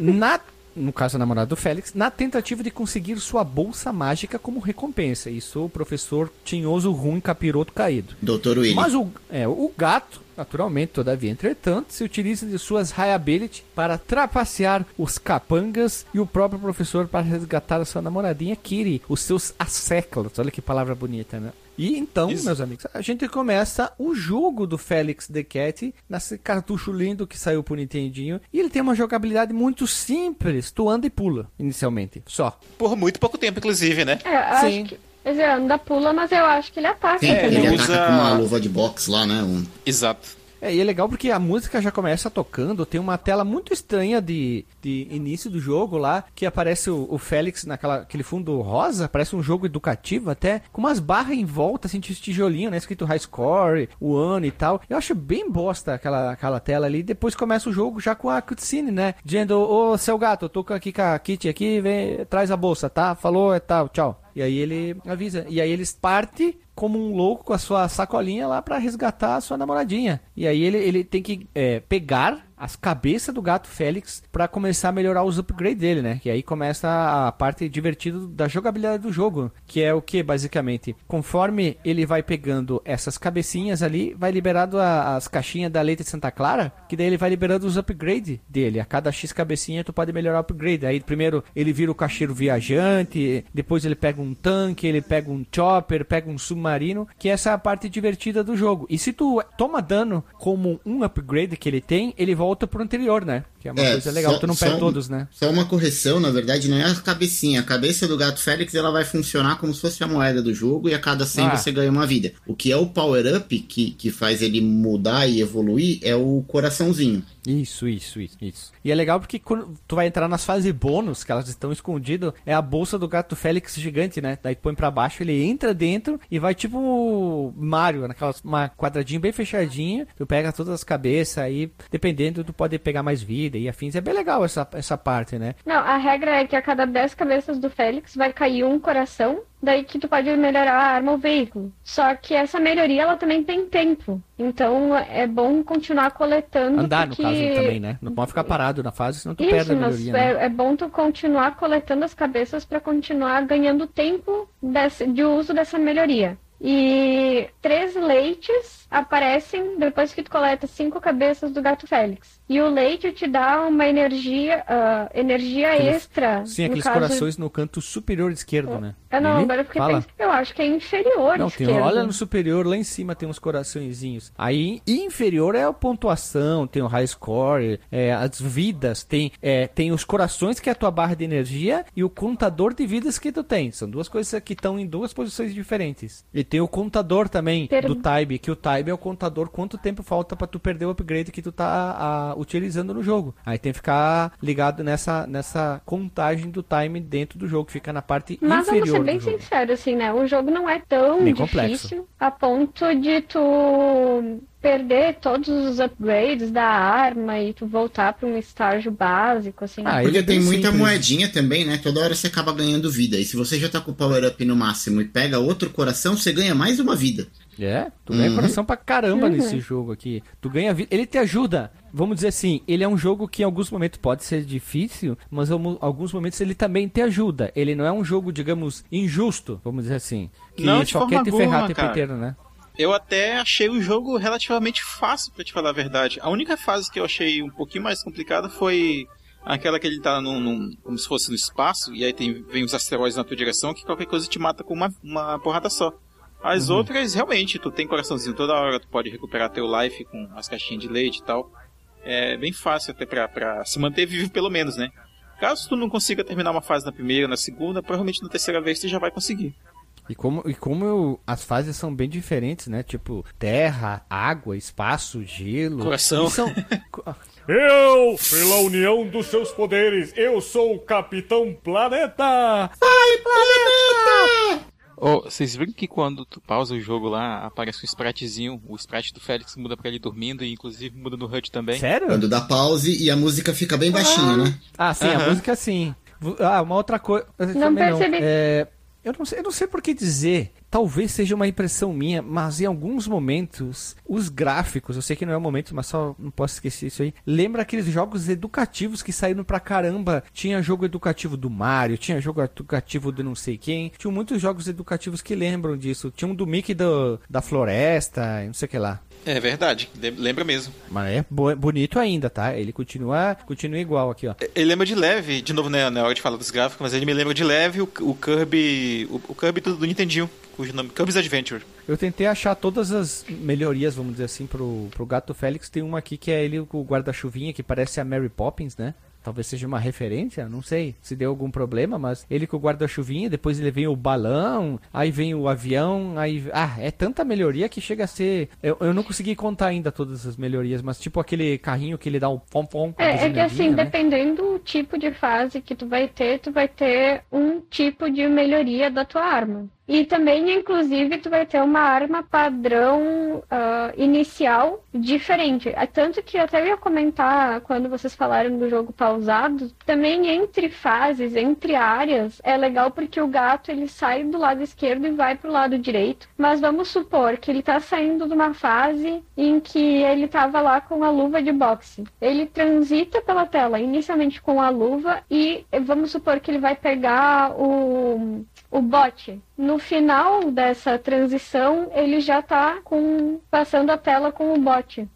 Na, no caso a namorada do Félix, na tentativa de conseguir sua bolsa mágica como recompensa. Isso o professor tinhoso ruim capiroto caído. Dr. Willy. Mas o, é, o gato, naturalmente, todavia, entretanto, se utiliza de suas high ability para trapacear os capangas e o próprio professor para resgatar a sua namoradinha Kiri, os seus asseclas. Olha que palavra bonita, né? E então, Isso. meus amigos, a gente começa o jogo do Félix The Cat, nesse cartucho lindo que saiu pro Nintendinho. E ele tem uma jogabilidade muito simples. Tu anda e pula, inicialmente. Só. Por muito pouco tempo, inclusive, né? É, Sim. que. Quer dizer, anda pula, mas eu acho que ele ataca Sim, É, ele ele ataca usa- com uma luva de boxe lá, né? Um... Exato. É, e é legal porque a música já começa tocando, tem uma tela muito estranha de, de início do jogo lá, que aparece o, o Félix naquela aquele fundo rosa, parece um jogo educativo até, com umas barras em volta, assim, de tijolinho, né, escrito high score, o ano e tal. Eu acho bem bosta aquela, aquela tela ali, depois começa o jogo já com a cutscene, né, dizendo, ô, seu gato, eu tô aqui com a Kitty aqui, vem, traz a bolsa, tá? Falou, é tal, tchau. E aí ele avisa. E aí eles partem como um louco com a sua sacolinha lá pra resgatar a sua namoradinha. E aí ele, ele tem que é, pegar as cabeças do gato Félix pra começar a melhorar os upgrades dele, né? Que aí começa a parte divertida da jogabilidade do jogo, que é o que basicamente, conforme ele vai pegando essas cabecinhas ali, vai liberando a- as caixinhas da leite de Santa Clara, que daí ele vai liberando os upgrades dele. A cada X cabecinha tu pode melhorar o upgrade. Aí primeiro ele vira o caixeiro viajante, depois ele pega um tanque, ele pega um chopper, pega um submarino, que essa é a parte divertida do jogo. E se tu toma dano como um upgrade que ele tem, ele volta pro anterior, né? Que é uma É, coisa legal, só- tu não perde um- todos, né? Só uma correção, na verdade, não é a cabecinha. A cabeça do gato Félix ela vai funcionar como se fosse a moeda do jogo e a cada 100 Ah. você ganha uma vida. O que é o power-up que, que faz ele mudar e evoluir é o coraçãozinho. Isso, isso, isso, isso. E é legal porque quando tu vai entrar nas fases bônus, que elas estão escondidas, é a bolsa do gato Félix gigante, né? Daí põe pra baixo, ele entra dentro e vai tipo Mario, naquela uma quadradinho bem fechadinho, tu pega todas as cabeças aí, dependendo, tu pode pegar mais vida e afins. É bem legal essa, essa parte, né? Não, a regra é que a cada 10 cabeças do Félix vai cair um coração, daí que tu pode melhorar a arma ou veículo. Só que essa melhoria ela também tem tempo. Então é bom continuar coletando. Andar, no porque... caso, também, né? Não pode ficar parado na fase, senão tu Isso, perde a melhoria, né? é, é bom tu continuar coletando as cabeças para continuar ganhando tempo desse- de uso dessa melhoria. E três leites aparecem depois que tu coleta cinco cabeças do gato Félix. E o leite te dá uma energia, ah, energia Aquele- extra. Sim, no aqueles caso- corações no canto superior esquerdo, né? Eu não, Lili? agora eu fiquei Fala. pensando, eu acho que é inferior Não, tem, esquerdo. olha no superior, lá em cima tem uns coraçõezinhos. Aí, inferior é a pontuação, tem o high score, é, as vidas, tem, é, tem os corações que é a tua barra de energia e o contador de vidas que tu tem. São duas coisas que estão em duas posições diferentes. E tem o contador também Per- do time, que o time é o contador quanto tempo falta pra tu perder o upgrade que tu tá a, utilizando no jogo. Aí tem que ficar ligado nessa, nessa contagem do time dentro do jogo, que fica na parte Mas inferior vamos ser bem sincero, assim, né? O jogo não é tão Bem difícil complexo. a ponto de tu perder todos os upgrades da arma e tu voltar pra um estágio básico, assim. Ah, Porque é tem muita simples. moedinha também, né? Toda hora você acaba ganhando vida. E se você já tá com o power-up no máximo e pega outro coração, você ganha mais uma vida. É, tu ganha Uhum. coração pra caramba Uhum. nesse jogo aqui. Tu ganha vida. Ele te ajuda. Vamos dizer assim, ele é um jogo que em alguns momentos pode ser difícil, mas em alguns momentos ele também te ajuda. Ele não é um jogo, digamos, injusto, vamos dizer assim. Que Não, de só forma quer te ferrar o alguma, tempo cara. inteiro, né? Eu até achei o jogo relativamente fácil, pra te falar a verdade. A única fase que eu achei um pouquinho mais complicada foi aquela que ele tá num, num- como se fosse no espaço, e aí tem, vem os asteroides na tua direção, que qualquer coisa te mata com uma, uma porrada só. As outras, realmente, tu tem coraçãozinho toda hora, tu pode recuperar teu life com as caixinhas de leite e tal. É bem fácil até pra, pra se manter vivo pelo menos, né? Caso tu não consiga terminar uma fase na primeira, na segunda, provavelmente na terceira vez tu já vai conseguir. E como, e como eu- as fases são bem diferentes, né? Tipo, terra, água, espaço, gelo. Coração. E são... [LAUGHS] Eu, pela união dos seus poderes, eu sou o Capitão Planeta! Ô, vocês viram que quando tu pausa o jogo lá, aparece um spritezinho, o sprite do Félix muda pra ele dormindo e inclusive muda no HUD também? Sério? Quando dá pause e a música fica bem baixinha, né? Ah, sim, a Aham. música sim. Ah, uma outra coisa. Não percebi. É, eu, não sei, eu não sei por que dizer. Talvez seja uma impressão minha, mas em alguns momentos, os gráficos, eu sei que não é o momento, mas só não posso esquecer isso aí. Lembra aqueles jogos educativos que saíram pra caramba? Tinha jogo educativo do Mario, tinha jogo educativo do não sei quem. Tinha muitos jogos educativos que lembram disso. Tinha um do Mickey do, da floresta, não sei o que lá. É verdade, lem- lembra mesmo. Mas é bo- bonito ainda, tá? Ele continua, continua igual aqui, ó. Ele lembra de leve, de novo, né, na hora de falar dos gráficos, mas ele me lembra de leve o, o Kirby. O, o Kirby do, do Nintendinho, cujo nome. Kirby's Adventure. Eu tentei achar todas as melhorias, vamos dizer assim, pro, pro Gato Félix. Tem uma aqui que é ele com o guarda-chuvinha, que parece a Mary Poppins, né? Talvez seja uma referência, não sei se deu algum problema, mas ele com o guarda-chuvinha, depois ele vem o balão, aí vem o avião, aí. Ah, é tanta melhoria que chega a ser. Eu, eu não consegui contar ainda todas as melhorias, mas tipo aquele carrinho que ele dá um pom-pom. É, é que assim, né? dependendo do tipo de fase que tu vai ter, tu vai ter um tipo de melhoria da tua arma. E também, inclusive, tu vai ter uma arma padrão ah, inicial diferente. Ah, Tanto que eu até ia comentar quando vocês falaram do jogo pausado, também entre fases, entre áreas, é legal porque o gato ele sai do lado esquerdo e vai pro lado direito. Mas vamos supor que ele tá saindo de uma fase em que ele tava lá com a luva de boxe. Ele transita pela tela inicialmente com a luva e vamos supor que ele vai pegar o o bot. No final dessa transição, ele já tá com passando a tela com o bot.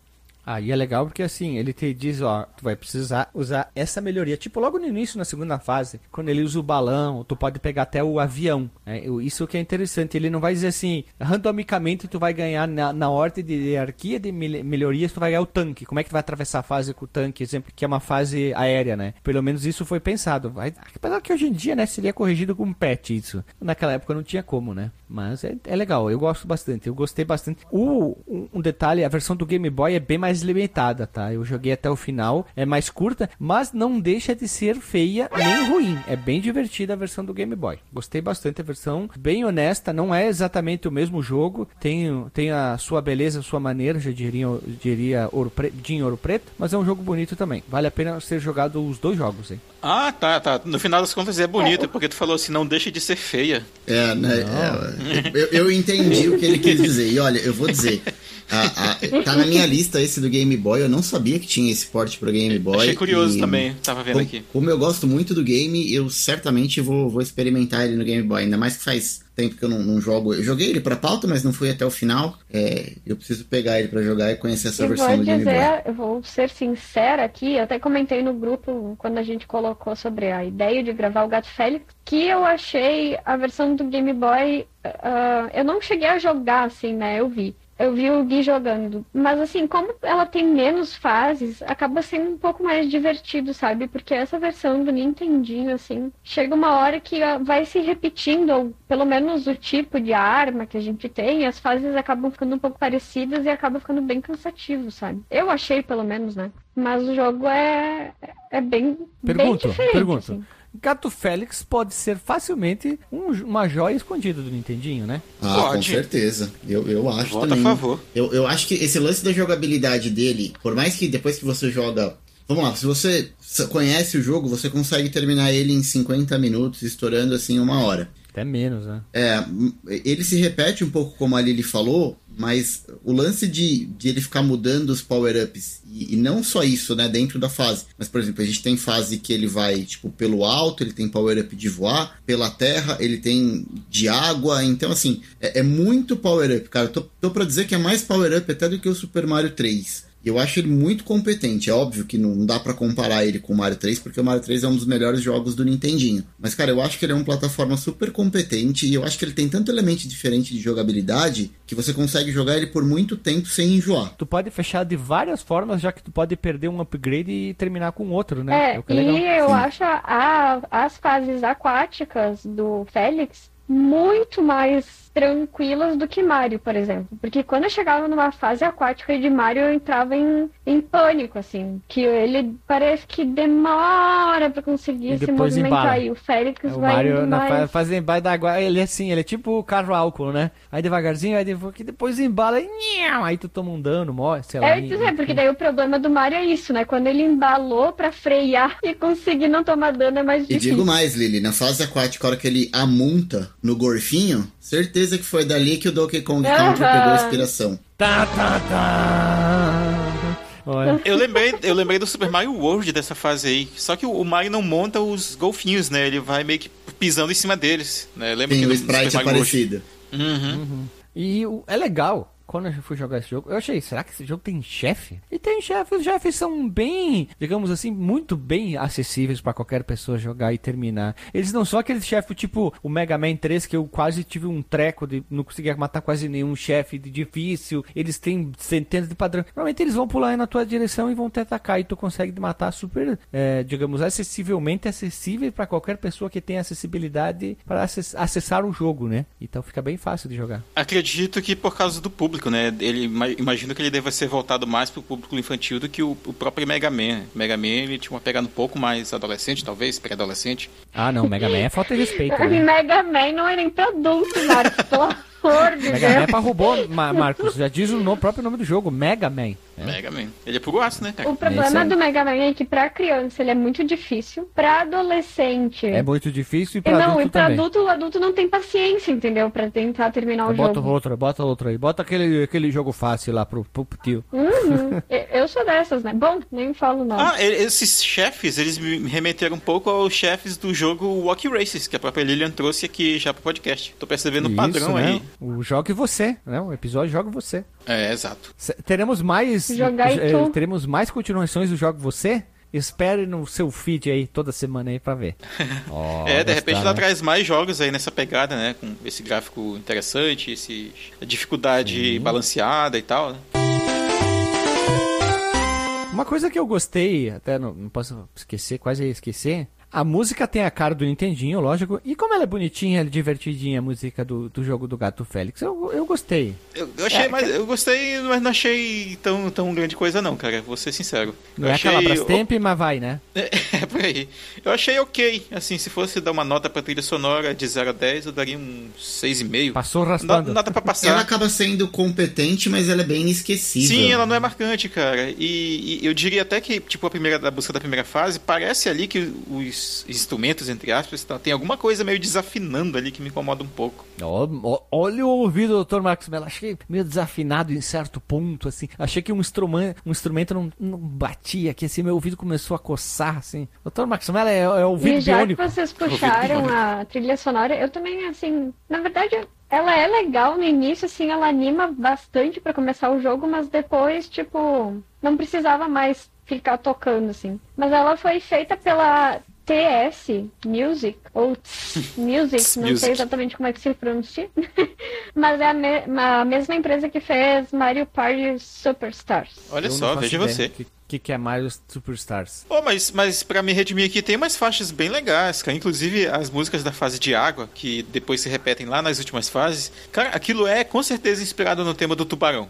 Aí é legal porque assim, ele te diz, ó, tu vai precisar usar essa melhoria. Tipo, logo no início, na segunda fase, quando ele usa o balão, tu pode pegar até o avião. né? Isso que é interessante. Ele não vai dizer assim, randomicamente tu vai ganhar na, na ordem de hierarquia de mel- melhorias, tu vai ganhar o tanque. Como é que tu vai atravessar a fase com o tanque, exemplo, que é uma fase aérea, né? Pelo menos isso foi pensado. Vai, apesar que hoje em dia, né, seria corrigido com um patch isso. Naquela época não tinha como, né? Mas é, é legal, eu gosto bastante, eu gostei bastante. O, um, um detalhe, a versão do Game Boy é bem mais limitada, tá? Eu joguei até o final, é mais curta, mas não deixa de ser feia nem ruim. É bem divertida a versão do Game Boy. Gostei bastante a versão, bem honesta, não é exatamente o mesmo jogo, tem, tem a sua beleza, a sua maneira, já diria, diria ouro pre, Jim Ouro Preto, mas é um jogo bonito também. Vale a pena ser jogado os dois jogos, hein? Ah, tá, tá. No final das contas é bonito, porque tu falou assim, não deixa de ser feia. É, né? é, eu, eu entendi o que ele quis dizer. E olha, eu vou dizer. [LAUGHS] a- a- tá na minha lista esse do Game Boy. Eu não sabia que tinha esse porte pro Game Boy. Achei curioso e também, tava vendo como, aqui. Como eu gosto muito do game, eu certamente vou, vou experimentar ele no Game Boy. Ainda mais que faz tempo que eu não, não jogo. Eu joguei ele pra pauta, mas não fui até o final. É, eu preciso pegar ele pra jogar e conhecer essa E versão vou do Game Boy. dizer, eu vou ser sincera aqui, eu até comentei no grupo quando a gente colocou sobre a ideia de gravar o Gato Félix, que eu achei a versão do Game Boy. ah, eu não cheguei a jogar assim, né? Eu vi. Eu vi o Gui jogando. Mas assim, como ela tem menos fases, acaba sendo um pouco mais divertido, sabe? Porque essa versão do Nintendinho, assim, chega uma hora que ah, vai se repetindo, ou pelo menos o tipo de arma que a gente tem, as fases acabam ficando um pouco parecidas e acaba ficando bem cansativo, sabe? Eu achei, pelo menos, né? Mas o jogo é, é bem, bem Pergunto, diferente. pergunto. assim. Gato Félix pode ser facilmente um- uma joia escondida do Nintendinho, né? Ah, com Pode. certeza. Eu, eu acho Voto também. a favor. Eu, eu acho que esse lance da jogabilidade dele, por mais que depois que você joga. Vamos lá, se você conhece o jogo, você consegue terminar ele em 50 minutos, estourando assim uma hora. Até menos, né? É, ele se repete um pouco como a Lily falou, mas o lance de, de ele ficar mudando os power-ups, e, e não só isso, né, dentro da fase, mas por exemplo, a gente tem fase que ele vai, tipo, pelo alto, ele tem power-up de voar, pela terra, ele tem de água, então assim, é, é muito power-up, cara, tô, tô pra dizer que é mais power-up até do que o Super Mario 3. Eu acho ele muito competente. É óbvio que não dá pra comparar ele com o Mario 3, porque o Mario 3 é um dos melhores jogos do Nintendinho. Mas, cara, eu acho que ele é uma plataforma super competente e eu acho que ele tem tanto elemento diferente de jogabilidade que você consegue jogar ele por muito tempo sem enjoar. Tu pode fechar de várias formas, já que tu pode perder um upgrade e terminar com outro, né? É, o que é legal. e eu Sim. acho a- as fases aquáticas do Félix muito mais tranquilas do que Mario, por exemplo. Porque quando eu chegava numa fase aquática de Mario, eu entrava em, em pânico, assim. Que ele parece que demora pra conseguir E se depois movimentar. embala. E o Félix É, O vai Mario indo na mais... fa- fase embaixo da água, ele é assim, ele é tipo o carro álcool, né? Aí devagarzinho, aí depois, que depois embala, e aí tu toma um dano, morre, sei lá. É, ia dizer, porque daí o problema do Mario é isso, né? Quando ele embalou pra frear [LAUGHS] e conseguir não tomar dano é mais E difícil. digo mais, Lili, na fase aquática, a hora que ele amunta no gorfinho, certeza que foi dali que o Donkey Kong Country pegou a inspiração. Tá, tá, tá. Olha. Eu lembrei, eu lembrei do Super Mario World dessa fase aí. Só que o Mario não monta os golfinhos, né? Ele vai meio que pisando em cima deles. Né? Lembra Tem que o sprite World- parecido. Uhum. E o- é legal. Quando eu fui jogar esse jogo, eu achei, será que esse jogo tem chefe? E tem chefe, os chefes são bem, digamos assim, muito bem acessíveis pra qualquer pessoa jogar e terminar. Eles não são aqueles chefes tipo o Mega Man 3, que eu quase tive um treco de não conseguia matar quase nenhum chefe difícil. Eles têm centenas de padrões. Normalmente eles vão pular na tua direção e vão te atacar e tu consegue matar super, é, digamos, acessivelmente acessível pra qualquer pessoa que tenha acessibilidade para acessar o jogo, né? Então fica bem fácil de jogar. Acredito que por causa do público, né? Ele ima- imagino que ele deva ser voltado mais pro público infantil do que o, o próprio Mega Man. Mega Man ele tinha uma pegada um pouco mais adolescente, talvez, pré-adolescente. Ah, não, Mega Man é falta de respeito, O né? Mega Man não é nem pra adulto, Marcos, pelo amor de Mega Man é Deus. pra robô, Ma- Marcos. Já diz o no- próprio nome do jogo, Mega Man. É. Mega Man. Ele é puro aço, né, cara? O problema é- do Mega Man é que pra criança ele é muito difícil, pra adolescente. É muito difícil e pra não, adulto e pra também. adulto, o adulto não tem paciência, entendeu? Pra tentar terminar o Bota jogo. outro, bota outro aí. Bota aquele, aquele jogo fácil lá pro, pro tio. Uhum. [LAUGHS] Eu- sou dessas, né? Bom, nem falo nada. Ah, esses chefes, eles me me remeteram um pouco aos chefes do jogo Walkie Races, que a própria Lilian trouxe aqui já pro podcast. Tô percebendo o padrão né? aí. O Jogue Você, né? O episódio Joga Você. É, exato. Teremos mais. Jogar e tu. teremos mais continuações do Jogo Você? Espere no seu feed aí toda semana aí pra ver. [LAUGHS] Ó, é, de repente gostaram, ela né? traz mais jogos aí nessa pegada, né? Com esse gráfico interessante, esse a dificuldade balanceada e tal, né? Uma coisa que eu gostei, até não, não posso esquecer, quase esquecer. A música tem a cara do Nintendinho, lógico. E como ela é bonitinha, ela é divertidinha, a música do, do jogo do Gato Félix. Eu, eu gostei. Eu, eu achei, É, mas eu gostei, mas não achei tão, tão grande coisa não, cara. Vou ser sincero. Não eu é achei... aquela Brastemp, mas vai, né? [LAUGHS] É, por aí. Eu achei ok. Assim, se fosse dar uma nota pra trilha sonora de 0 a 10, eu daria um 6,5. Passou raspando. Nota pra passar. Ela acaba sendo competente, mas ela é bem inesquecível. Sim, ela não é marcante, cara. E, e eu diria até que, tipo, a primeira a busca da primeira fase, parece ali que os instrumentos, entre aspas, tá- tem alguma coisa meio desafinando ali que me incomoda um pouco. Ó, olha o ouvido do Dr. Marcos Mello. Achei meio desafinado em certo ponto, assim. Achei que um instrumento, um instrumento não, não batia aqui, assim. Meu ouvido começou a coçar, assim. Dr. Marcos Mello é, é ouvido E já que biônico. vocês puxaram a trilha sonora, eu também, assim, na verdade, ela é legal no início, assim, ela anima bastante pra começar o jogo, mas depois, tipo, não precisava mais ficar tocando, assim. Mas ela foi feita pela TS Music, ou TS [LAUGHS] Music, não Music. sei exatamente como é que se pronuncia, [LAUGHS] mas é a, me- a mesma empresa que fez Mario Party Superstars. Olha Eu só, veja ideia você. O que, que, que é Mario Superstars? Pô, mas, mas pra me redimir aqui, tem umas faixas bem legais, cara. Inclusive as músicas da fase de água, que depois se repetem lá nas últimas fases. Cara, aquilo é com certeza inspirado no tema do tubarão.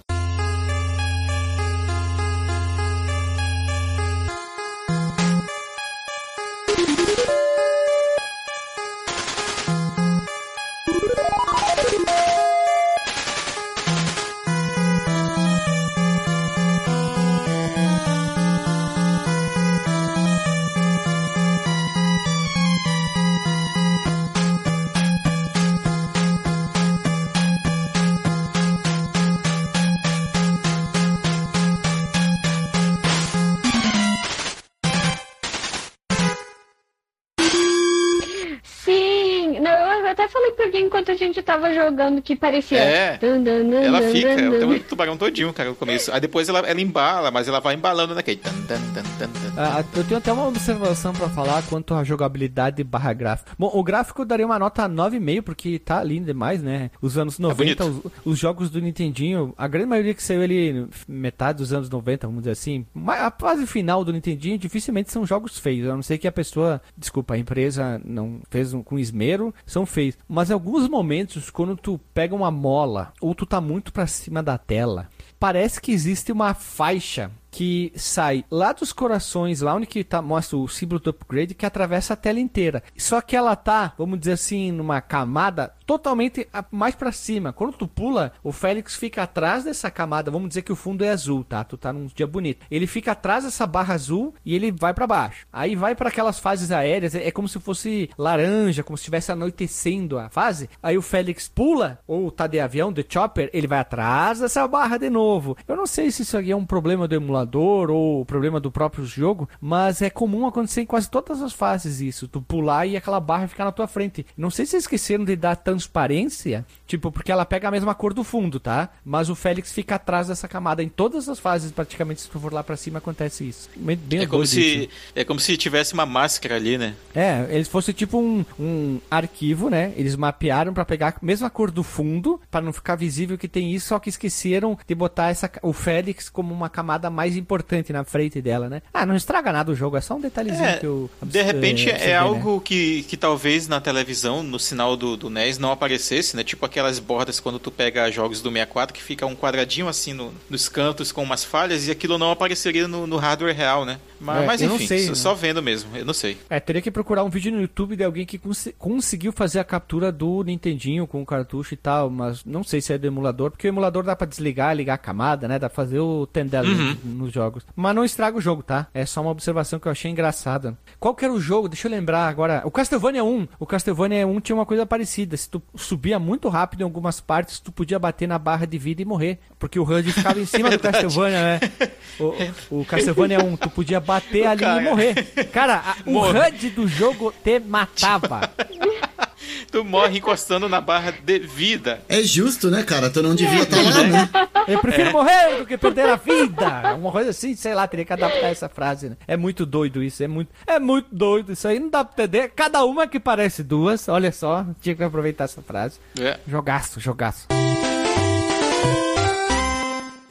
Jogando que parecia. É, Dun, dun, dun, Ela dun, fica, é dun. tema do tubarão todinho, cara, no começo. Aí depois ela, ela embala, mas ela vai embalando naquele. tan, tan. Ah, eu tenho até uma observação pra falar quanto à jogabilidade barra gráfico. Bom, o gráfico eu daria uma nota 9,5, porque tá lindo demais, né? Os anos 90, os, bonito. os jogos do Nintendinho, a grande maioria que saiu ali, metade dos anos 90, vamos dizer assim, a fase final do Nintendinho dificilmente são jogos feios, a não ser que a pessoa, desculpa, a empresa não fez um, com esmero, são feios. Mas alguns momentos, quando tu pega uma mola ou tu tá muito pra cima da tela, parece que existe uma faixa que sai lá dos corações, lá onde que tá, mostra o símbolo do upgrade, que atravessa a tela inteira. Só que ela tá, vamos dizer assim, numa camada totalmente mais pra cima. Quando tu pula, o Félix fica atrás dessa camada. Vamos dizer que o fundo é azul, tá? Tu tá num dia bonito. Ele fica atrás dessa barra azul e ele vai pra baixo. Aí vai pra aquelas fases aéreas, é é como se fosse laranja, como se estivesse anoitecendo a fase. Aí o Félix pula, ou tá de avião, de chopper, ele vai atrás dessa barra de novo. Eu não sei se isso aqui é um problema do emulador ou problema do próprio jogo, mas é comum acontecer em quase todas as fases isso. Tu pular e aquela barra ficar na tua frente. Não sei se esqueceram de dar transparência, tipo, porque ela pega a mesma cor do fundo, tá? Mas o Félix fica atrás dessa camada. Em todas as fases, praticamente, se tu for lá pra cima, acontece isso. Bem, bem É como, se, é como se tivesse uma máscara ali, né? É, eles fosse tipo um, um arquivo, né? Eles mapearam pra pegar a mesma cor do fundo, pra não ficar visível que tem isso, só que esqueceram de botar essa, o Félix como uma camada mais importante na frente dela, né? Ah, não estraga nada o jogo, é só um detalhezinho É, que eu. De repente eh, é, né? algo que, que talvez na televisão, no sinal do, do NES, não aparecesse, né? Tipo aquelas bordas quando tu pega jogos do 64 que fica um quadradinho assim no- nos cantos com umas falhas e aquilo não apareceria no, no hardware real, né? Mas, É, mas enfim, sei, só, né? só vendo mesmo, eu não sei. É, teria que procurar um vídeo no YouTube de alguém que consi- conseguiu fazer a captura do Nintendinho com o cartucho e tal, mas não sei se é do emulador, porque o emulador dá pra desligar, ligar a camada, né? Dá pra fazer o tendel Uhum. Nos jogos. Mas não estraga o jogo, tá? É só uma observação que eu achei engraçada. Qual que era o jogo? Deixa eu lembrar agora. O Castlevania 1. O Castlevania 1 tinha uma coisa parecida. Se tu subia muito rápido em algumas partes, tu podia bater na barra de vida e morrer. Porque o HUD ficava em cima [LAUGHS] do Castlevania, né? O, o Castlevania 1, tu podia bater [LAUGHS] ali e morrer. Cara, a- o. HUD do jogo te matava. [LAUGHS] Tu morre encostando na barra de vida. É justo, né, cara? Tu não devia estar lá, né? [LAUGHS] Eu prefiro morrer do que perder a vida. Uma coisa assim, sei lá, teria que adaptar essa frase, né? É muito doido isso, é muito, é muito doido. Isso aí não dá pra entender. Cada uma que parece duas, olha só, tinha que aproveitar essa frase. É. Jogaço, jogaço.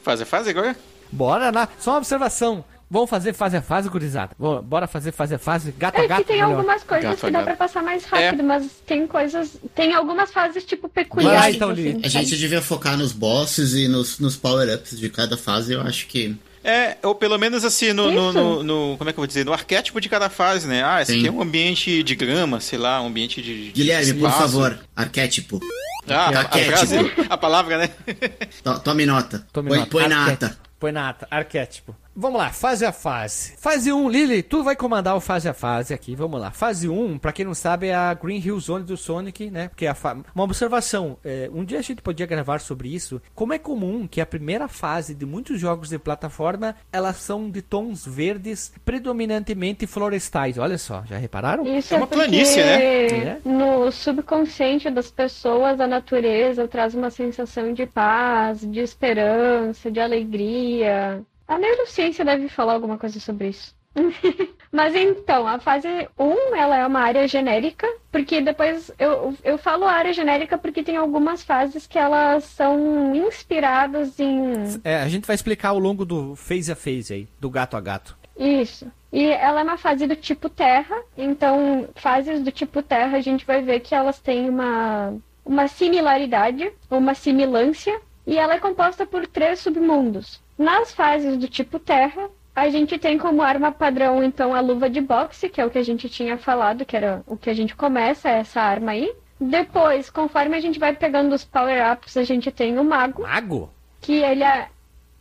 Faz a fase agora? Bora lá, só uma observação. Vamos fazer fase a fase, gurizada. Vamos- Bora fazer fase a fase, gato a É gato. que tem melhor. algumas coisas Gato a que dá pra passar mais rápido, mas tem coisas. Tem algumas fases, tipo, peculiares. lá, então, assim. A gente devia focar nos bosses e nos, nos power-ups de cada fase, eu acho que. É, ou pelo menos assim, no, no, no- no- Como é que eu vou dizer? No arquétipo de cada fase, né? Ah, esse Sim. aqui é um ambiente de grama, sei lá, um ambiente de. de Guilherme, por espaço. favor, arquétipo. Ah, a, a Arquétipo. frase, a palavra, né? To- Tome nota. Tome põe nota. põe na Arquétipo. ata. Põe na ata. Arquétipo. Vamos lá, fase a fase. Fase 1, Lily, tu vai comandar o fase a fase aqui. Vamos lá. Fase 1, pra quem não sabe, é a Green Hill Zone do Sonic, né? Porque a fa... uma observação, é, um dia a gente podia gravar sobre isso. Como é comum que a primeira fase de muitos jogos de plataforma, elas são de tons verdes, predominantemente florestais. Olha só, já repararam? Isso É é, uma porque planície, né? É. no subconsciente das pessoas, a natureza traz uma sensação de paz, de esperança, de alegria. A neurociência deve falar alguma coisa sobre isso. [LAUGHS] Mas então, a fase 1, ela é uma área genérica, porque depois eu, eu falo área genérica porque tem algumas fases que elas são inspiradas em É, a gente vai explicar ao longo do phase a phase aí, do gato a gato. Isso. E ela é uma fase do tipo terra, então fases do tipo terra a gente vai ver que elas têm uma, uma similaridade, uma similância, e ela é composta por três submundos. Nas fases do tipo terra, a gente tem como arma padrão, então, a luva de boxe, que é o que a gente tinha falado, que era o que a gente começa, essa arma aí. Depois, conforme a gente vai pegando os power-ups, a gente tem o mago, Mago? que ele é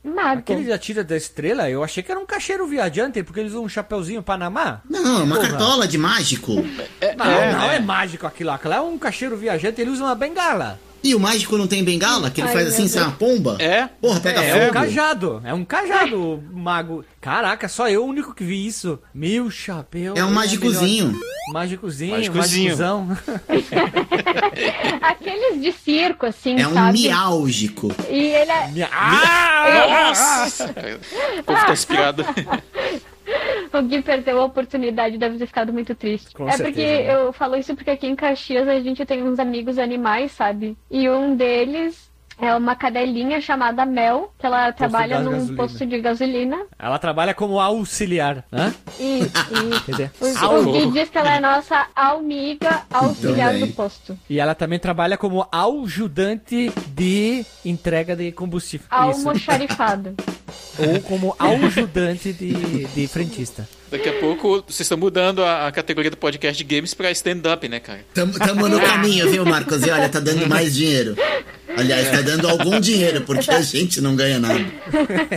mago. Aquele atira da estrela, eu achei que era um cacheiro viajante, porque eles usam um chapeuzinho Panamá. Não, uma Porra. cartola de mágico. Não, É, não né? é mágico aquilo lá. Aquilo lá é um cacheiro viajante, ele usa uma bengala. E o mágico não tem bengala? Que ele Ai, faz assim, sai uma pomba? É. Porra, pega É, um fogo. cajado. É um cajado, mago. Caraca, só eu o único que vi isso. Meu chapéu. É um melhor. mágicozinho. Mágicozinho, Mágicozinho. mágicozão. [LAUGHS] Aqueles de circo, assim, É um sabe? miálgico. E ele é... Minha- Ah! Nossa! [LAUGHS] O povo tá inspirado. [LAUGHS] [LAUGHS] O Gui perdeu a oportunidade, deve ter ficado muito triste. Com é certeza, porque né? eu falo isso porque aqui em Caxias a gente tem uns amigos animais, sabe? E um deles É uma cadelinha chamada Mel, que ela trabalha de num gasolina. posto de gasolina. Ela trabalha como auxiliar. Hã? E, e Quer dizer, o, o Gui diz que ela é nossa amiga auxiliar do posto. E ela também trabalha como ajudante de entrega de combustível. Isso. Almoxarifado. [LAUGHS] Ou como ajudante de, de frentista. Daqui a pouco vocês estão mudando a, a categoria do podcast de games pra stand-up, né, cara? Tamo, tamo no caminho, viu, Marcos? E olha, tá dando mais dinheiro. [LAUGHS] Aliás, tá dando algum dinheiro, porque a gente não ganha nada.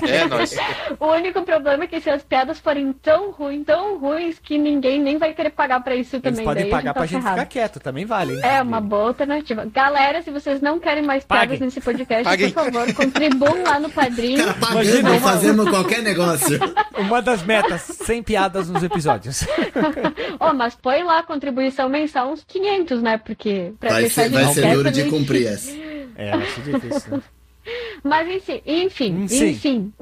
É, nós. O único problema é que se as piadas forem tão ruins, tão ruins, que ninguém nem vai querer pagar pra isso Eles também. podem daí a pagar tá pra gente ferrado. ficar quieto, também vale. hein? É uma boa alternativa. Galera, se vocês não querem mais piadas Paguem. nesse podcast, Paguem. por favor, contribuam lá no padrinho. Cara, pagando, Imagina, fazemos qualquer negócio. Uma das metas, sem piadas nos episódios. Ó, mas põe lá a contribuição mensal uns 500, né? Porque pra Vai deixar ser, vai gente ser duro de meio cumprir essa. É, vai ser difícil. né? [LAUGHS] Mas enfim, enfim, Sim. enfim.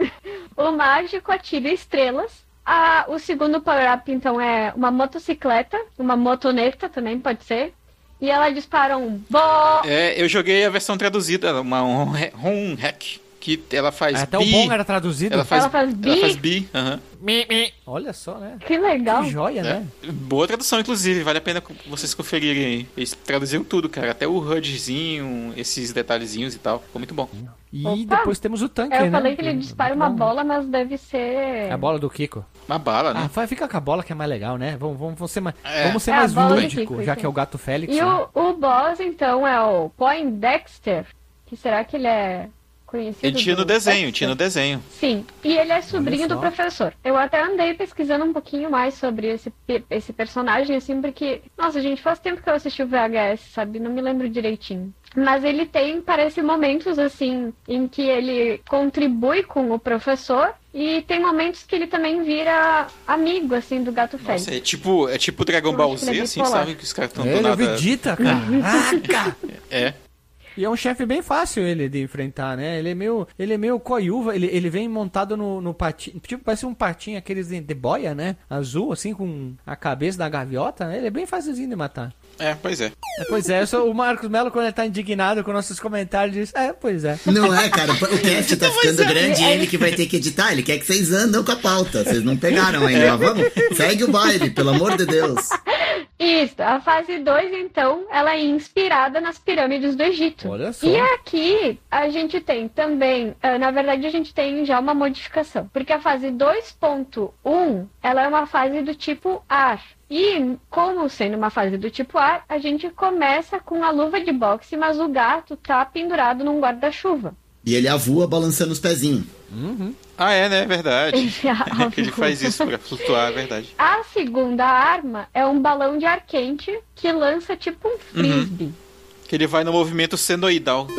O mágico atira estrelas. Ah, o segundo power-up, então, é uma motocicleta, uma motoneta também pode ser. E ela dispara um bó. É, eu joguei a versão traduzida, uma home hack, que ela faz Até bi, o bom era traduzido. Ela faz, Ela faz bi? Ela faz bi, aham. Olha só, né? Que legal. Que joia, né? É, boa tradução, inclusive, vale a pena vocês conferirem aí. Eles traduziram tudo, cara. Até o HUDzinho, esses detalhezinhos e tal. Ficou muito bom. E Opa! depois temos o tanque, É, eu né? falei que ele dispara uma bola, mas deve ser. É a bola do Kiko. Uma bala, né? Ah, vai- fica com a bola que é mais legal, né? Vamos, vamos, vamos ser mais, É. vamos ser É, mais lúdico, Kiko, já que é o gato Félix. E né? o, o boss, então, é o Poindexter. Que será que ele é conhecido? Ele tinha no do desenho, Dexter? tinha no desenho. Sim, e ele é sobrinho do professor. Eu até andei pesquisando um pouquinho mais sobre esse, esse personagem, assim, porque, nossa, gente, faz tempo que eu assisti o VHS, sabe? Não me lembro direitinho. Mas ele tem, parece, momentos, assim, em que ele contribui com o professor e tem momentos que ele também vira amigo, assim, do Gato Félix. Nossa, é tipo, é tipo Dragon Ball ele Z, é assim, sabe? Que os caras estão é o nada. Vegeta, [LAUGHS] caraca! É. E é um chefe bem fácil ele de enfrentar, né? Ele é meio, ele é meio coiuva, ele, ele vem montado no, no patinho, tipo, parece um patinho aqueles de, de boia, né? Azul, assim, com a cabeça da gaviota, né? Ele é bem facilzinho de matar. É, pois é. É, pois é, sou- o Marcos Melo, quando ele tá indignado com nossos comentários, diz, é, pois é. Não é, cara. O cast tá ficando grande e ele que vai ter que editar. Ele quer que vocês andam com a pauta. Vocês não pegaram ainda. Mas vamos, segue o baile, pelo amor de Deus. Isso, a fase 2, então, ela é inspirada nas pirâmides do Egito. Olha só. E aqui a gente tem também, ah, na verdade a gente tem já uma modificação, porque a fase 2.1, ela é uma fase do tipo ar. E como sendo uma fase do tipo ar, a gente começa com a luva de boxe, mas o gato tá pendurado num guarda-chuva. E ele avua balançando os pezinhos. Ah, é, né? Verdade. [LAUGHS] Ele que ele faz isso pra flutuar, é verdade. A segunda arma é um balão de ar quente que lança tipo um frisbee. Que ele vai no movimento senoidal.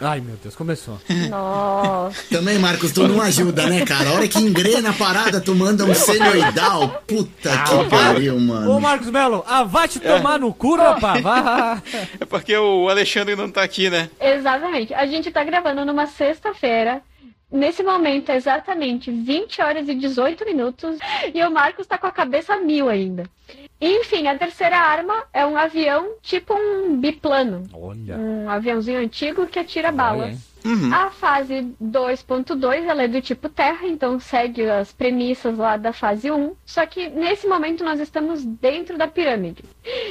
Ai, meu Deus, começou. Nossa. Também, Marcos, tu não ajuda, né, cara? A hora que engrena a parada, tu manda um senoidal. Puta que pariu, Ô, mano. Marcos Melo, ah, vai te tomar no cu, rapaz, vá. [LAUGHS] É porque o Alexandre não tá aqui, né? Exatamente. A gente tá gravando numa sexta-feira. Nesse momento, é exatamente 20 horas e 18 minutos. E o Marcos tá com a cabeça mil ainda. Enfim, a terceira arma é um avião tipo um biplano. Olha. Um aviãozinho antigo que atira Olha, balas. Uhum. A fase 2.2 ela é do tipo terra, então segue as premissas lá da fase 1. Só que nesse momento nós estamos dentro da pirâmide.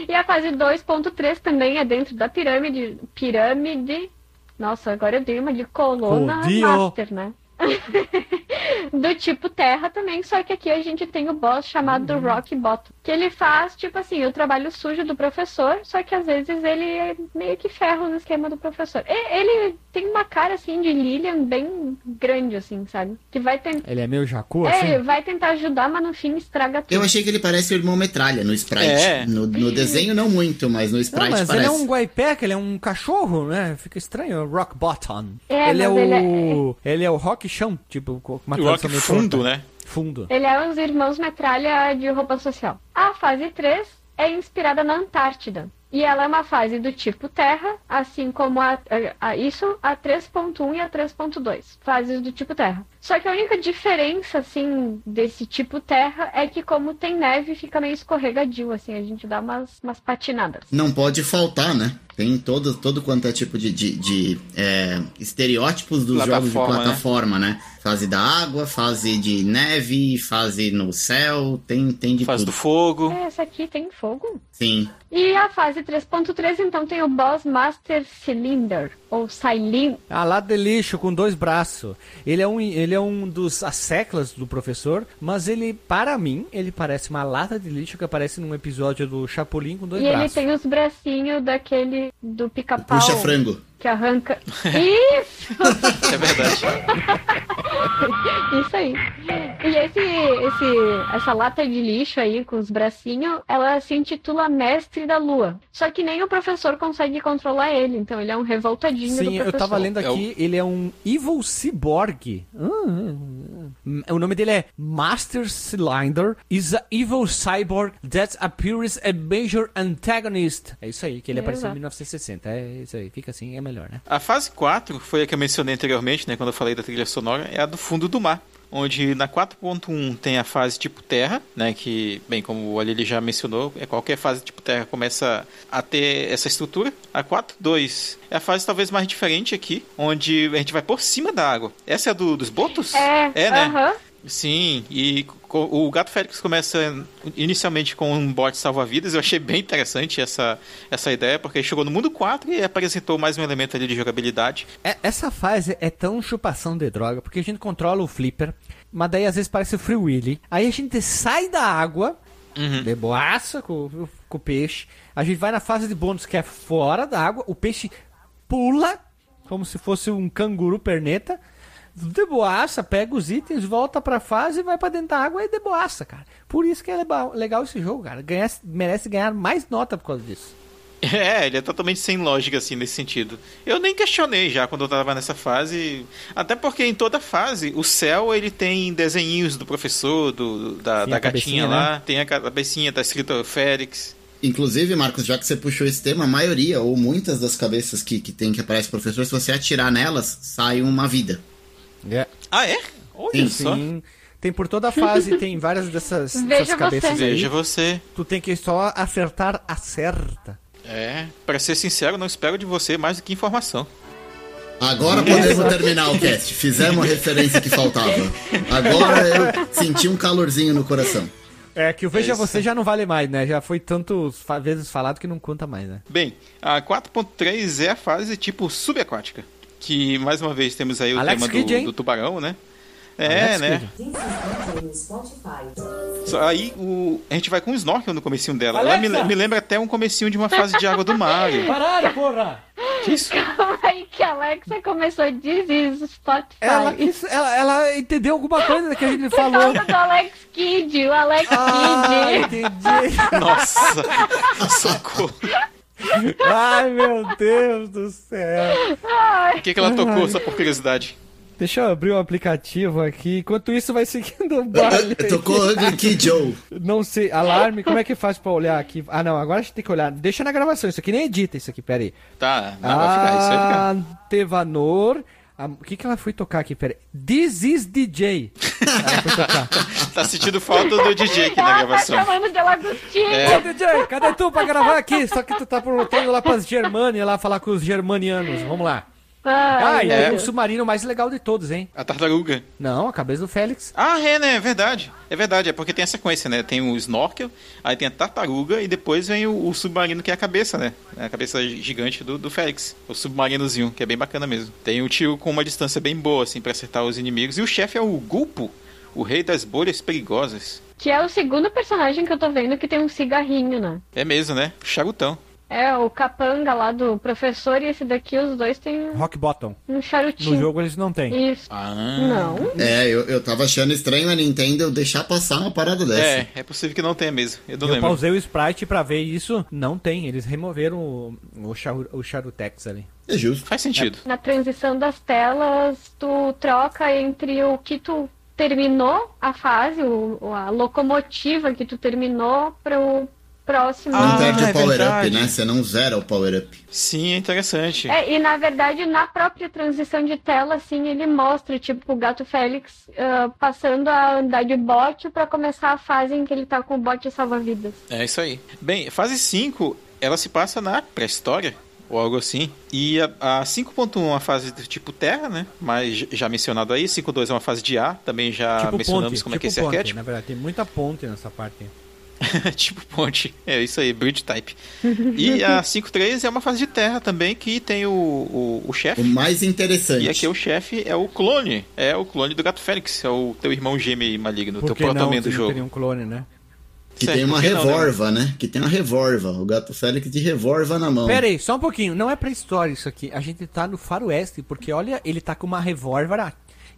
E a fase 2.3 também é dentro da pirâmide. Pirâmide. Nossa, agora eu dei uma de coluna master, né? [LAUGHS] do tipo terra também, só que aqui a gente tem o boss chamado Rock Bottom. Que ele faz, tipo assim, o trabalho sujo do professor, só que às vezes ele meio que ferra o esquema do professor. E- Ele tem uma cara, assim, de Lilian bem grande, assim, sabe? Que vai tentar... Ele é meio jacu, É, assim? ele vai tentar ajudar, mas no fim estraga tudo. Eu achei que ele parece o irmão Metralha no Sprite. É. No, no desenho não muito, mas no Não, Sprite mas parece. ele é um guaipeca, ele é um cachorro, né? Fica estranho, Rock Bottom. É, ele, é o... ele ele é o rock chão, tipo, com uma O rock tradução meio fundo, torta. né? Fundo. Ele é os irmãos metralha de roupa social. A fase 3 é inspirada na Antártida. E ela é uma fase do tipo Terra, assim como a, a- a- isso, a 3.1 e a 3.2. Fases do tipo Terra. Só que a única diferença, assim, desse tipo Terra é que como tem neve, fica meio escorregadio, assim, a gente dá umas, umas patinadas. Não pode faltar, né? Tem todo, todo quanto é tipo de, de, de, é, estereótipos dos jogos de Plataforma, né? plataforma, né? Fase da água, fase de neve, fase no céu, tem, tem de Fase tudo. do fogo. É, essa aqui tem fogo. Sim. E a fase 3.3, então, tem o Boss Master Cylinder, ou Cylin. A lata de lixo com dois braços. Ele é um, ele é um dos asseclas do professor, mas ele, para mim, ele parece uma lata de lixo que aparece num episódio do Chapolin com dois E ele braços. tem os bracinhos daquele do pica-pau. Puxa frango. Que arranca. [LAUGHS] Isso! É verdade. Isso aí. E esse, esse, essa lata de lixo aí com os bracinhos, ela se intitula Mestre da Lua. Só que nem o professor consegue controlar ele, então ele é um revoltadinho do Sim, professor. eu tava lendo aqui, ele é um Evil Cyborg. Hum, hum. O nome dele é Master Cylinder is a evil cyborg that appears a major antagonist. É isso aí, que ele apareceu em Exato. 1960. É isso aí, fica assim, é melhor, né? A fase 4 foi a que eu mencionei anteriormente, né, quando eu falei da trilha sonora, é a do fundo do mar. Onde na 4.1 tem a fase tipo terra, né? Que, bem, como o Alili já mencionou, é qualquer fase tipo terra começa a ter essa estrutura. A 4.2 é a fase talvez mais diferente aqui, onde a gente vai por cima da água. Essa é a do, dos botos? É, É, né? aham. Sim, e o Gato Félix começa inicialmente com um bot salva-vidas. Eu achei bem interessante essa, essa ideia, porque chegou no mundo 4 e apresentou mais um elemento ali de jogabilidade. É- essa fase é tão chupação de droga, porque a gente controla o flipper, mas daí às vezes parece o Free Willy. Aí a gente sai da água, de boaça com, com o peixe. A gente vai na fase de bônus que é fora da água, o peixe pula, como se fosse um canguru perneta. De boaça, pega os itens, volta pra fase vai pra dentro da água e de boaça, cara. Por isso que é legal, legal esse jogo, cara. Ganha, merece ganhar mais nota por causa disso. É, ele é totalmente sem lógica, assim, nesse sentido. Eu nem questionei já quando eu tava nessa fase. Até porque em toda fase, o céu ele tem desenhinhos do professor, do, da, Sim, da gatinha lá. Tem a cabecinha, tá escrito Félix. Inclusive, Marcos, já que você puxou esse tema, a maioria, ou muitas das cabeças que, que tem que aparece professor, se você atirar nelas, sai uma vida. Ah, é? Olha Sim, só. Sim. Tem por toda a fase, [LAUGHS] tem várias dessas, Veja dessas você. cabeças aí. Veja você. Tu tem que só acertar a certa. É, pra ser sincero, não espero de você mais do que informação. Agora [LAUGHS] podemos terminar o cast. Fizemos a referência que faltava. Agora eu senti um calorzinho no coração. É que o Veja É isso. Você já não vale mais, né? Já foi tantas fa- vezes falado que não conta mais, né? Bem, a 4.3 é a fase tipo subaquática. Que, mais uma vez, temos aí o Alex tema Kidd, do, do tubarão, né? É, Alex né? Kidd. Aí o, a gente vai com o snorkel no comecinho dela. Ela me, Alexa! me lembra até um comecinho de uma fase de água do Mario. [LAUGHS] Parado, porra! Que isso? Calma aí que a Alexa começou a dizer Spotify. Ela, isso- ela, ela entendeu alguma coisa que a gente falou. Por causa do Alex Kidd, o Alex Ah, Kidd. entendi. [LAUGHS] Nossa! [LAUGHS] Socorro! Ai, meu Deus do céu. O que, que ela tocou, só por curiosidade? Deixa eu abrir o aplicativo aqui. Enquanto isso, vai [LAUGHS] seguindo o baile. [LAUGHS] Tocou Ugly Kid Joe. Não sei, alarme, como é que faz pra olhar aqui? Ah, não, agora a gente tem que olhar. Deixa na gravação, isso aqui nem edita isso aqui, pera aí. Tá, não, vai ficar, isso vai ficar. Tevanor. O que que ela foi tocar aqui? Pera aí. This is DJ. Ela foi tocar. [LAUGHS] Tá sentindo falta do DJ aqui na Ela tá gravação. chamando de Lagostinho. É. Ô, DJ, cadê tu pra gravar aqui? Só que tu tá voltando lá pras Germânia, lá falar com os germanianos. Vamos lá. Ah, Ai, e tem o submarino mais legal de todos, hein? A tartaruga. Não, a cabeça do Félix. Ah, é, né? É verdade. É verdade, é porque tem a sequência, né? Tem o snorkel, aí tem a tartaruga e depois vem o, o submarino, que é a cabeça, né? É a cabeça gigante do, do Félix. O submarinozinho, que é bem bacana mesmo. Tem o tio com uma distância bem boa, assim, pra acertar os inimigos. E o chefe é o Gulpo, o rei das bolhas perigosas. Que é o segundo personagem que eu tô vendo que tem um cigarrinho, né? É mesmo, né? Charutão. É, o capanga lá do professor e esse daqui, os dois têm Rock Bottom. um charutinho. No jogo eles não têm. Isso. Ah. Não. É, eu, eu tava achando estranho a Nintendo deixar passar uma parada dessa. É, é possível que não tenha mesmo. Eu não Eu lembro. pausei o sprite pra ver isso. Não tem. Eles removeram o, o, charu, o charutex ali. É justo. Faz sentido. Na transição das telas, tu troca entre o que tu terminou a fase, o, a locomotiva que tu terminou para o próximo. Não Ah, perde é o power-up, verdade. né? Você não zera o power-up. Sim, é interessante. É, e na verdade, na própria transição de tela, assim, ele mostra, tipo, o Gato Félix ah, passando a andar de bote pra começar a fase em que ele tá com o bote salva-vidas. É isso aí. Bem, fase 5, ela se passa na pré-história. ou algo assim. E a, a 5.1 é uma fase do tipo Terra, né? Mas já mencionado aí. 5.2 é uma fase de ar, também já tipo mencionamos ponte, como é tipo que é esse ponte, arquétipo. Na verdade, tem muita ponte nessa parte. [LAUGHS] tipo ponte. É isso aí, bridge type. [LAUGHS] E a 5.3 é uma fase de Terra também, que tem o, o, o chefe. O mais interessante. E aqui o chefe é o clone. É o clone do Gato Félix. É o teu irmão gêmeo maligno, Por teu não, se do não jogo. teria um clone, né? Que Certo, tem uma não, né? né? Que tem uma revolva. O gato Félix de revolva na mão. Pera aí, só um pouquinho. Não é pra história isso aqui. A gente tá no faroeste, porque olha, ele tá com uma revólver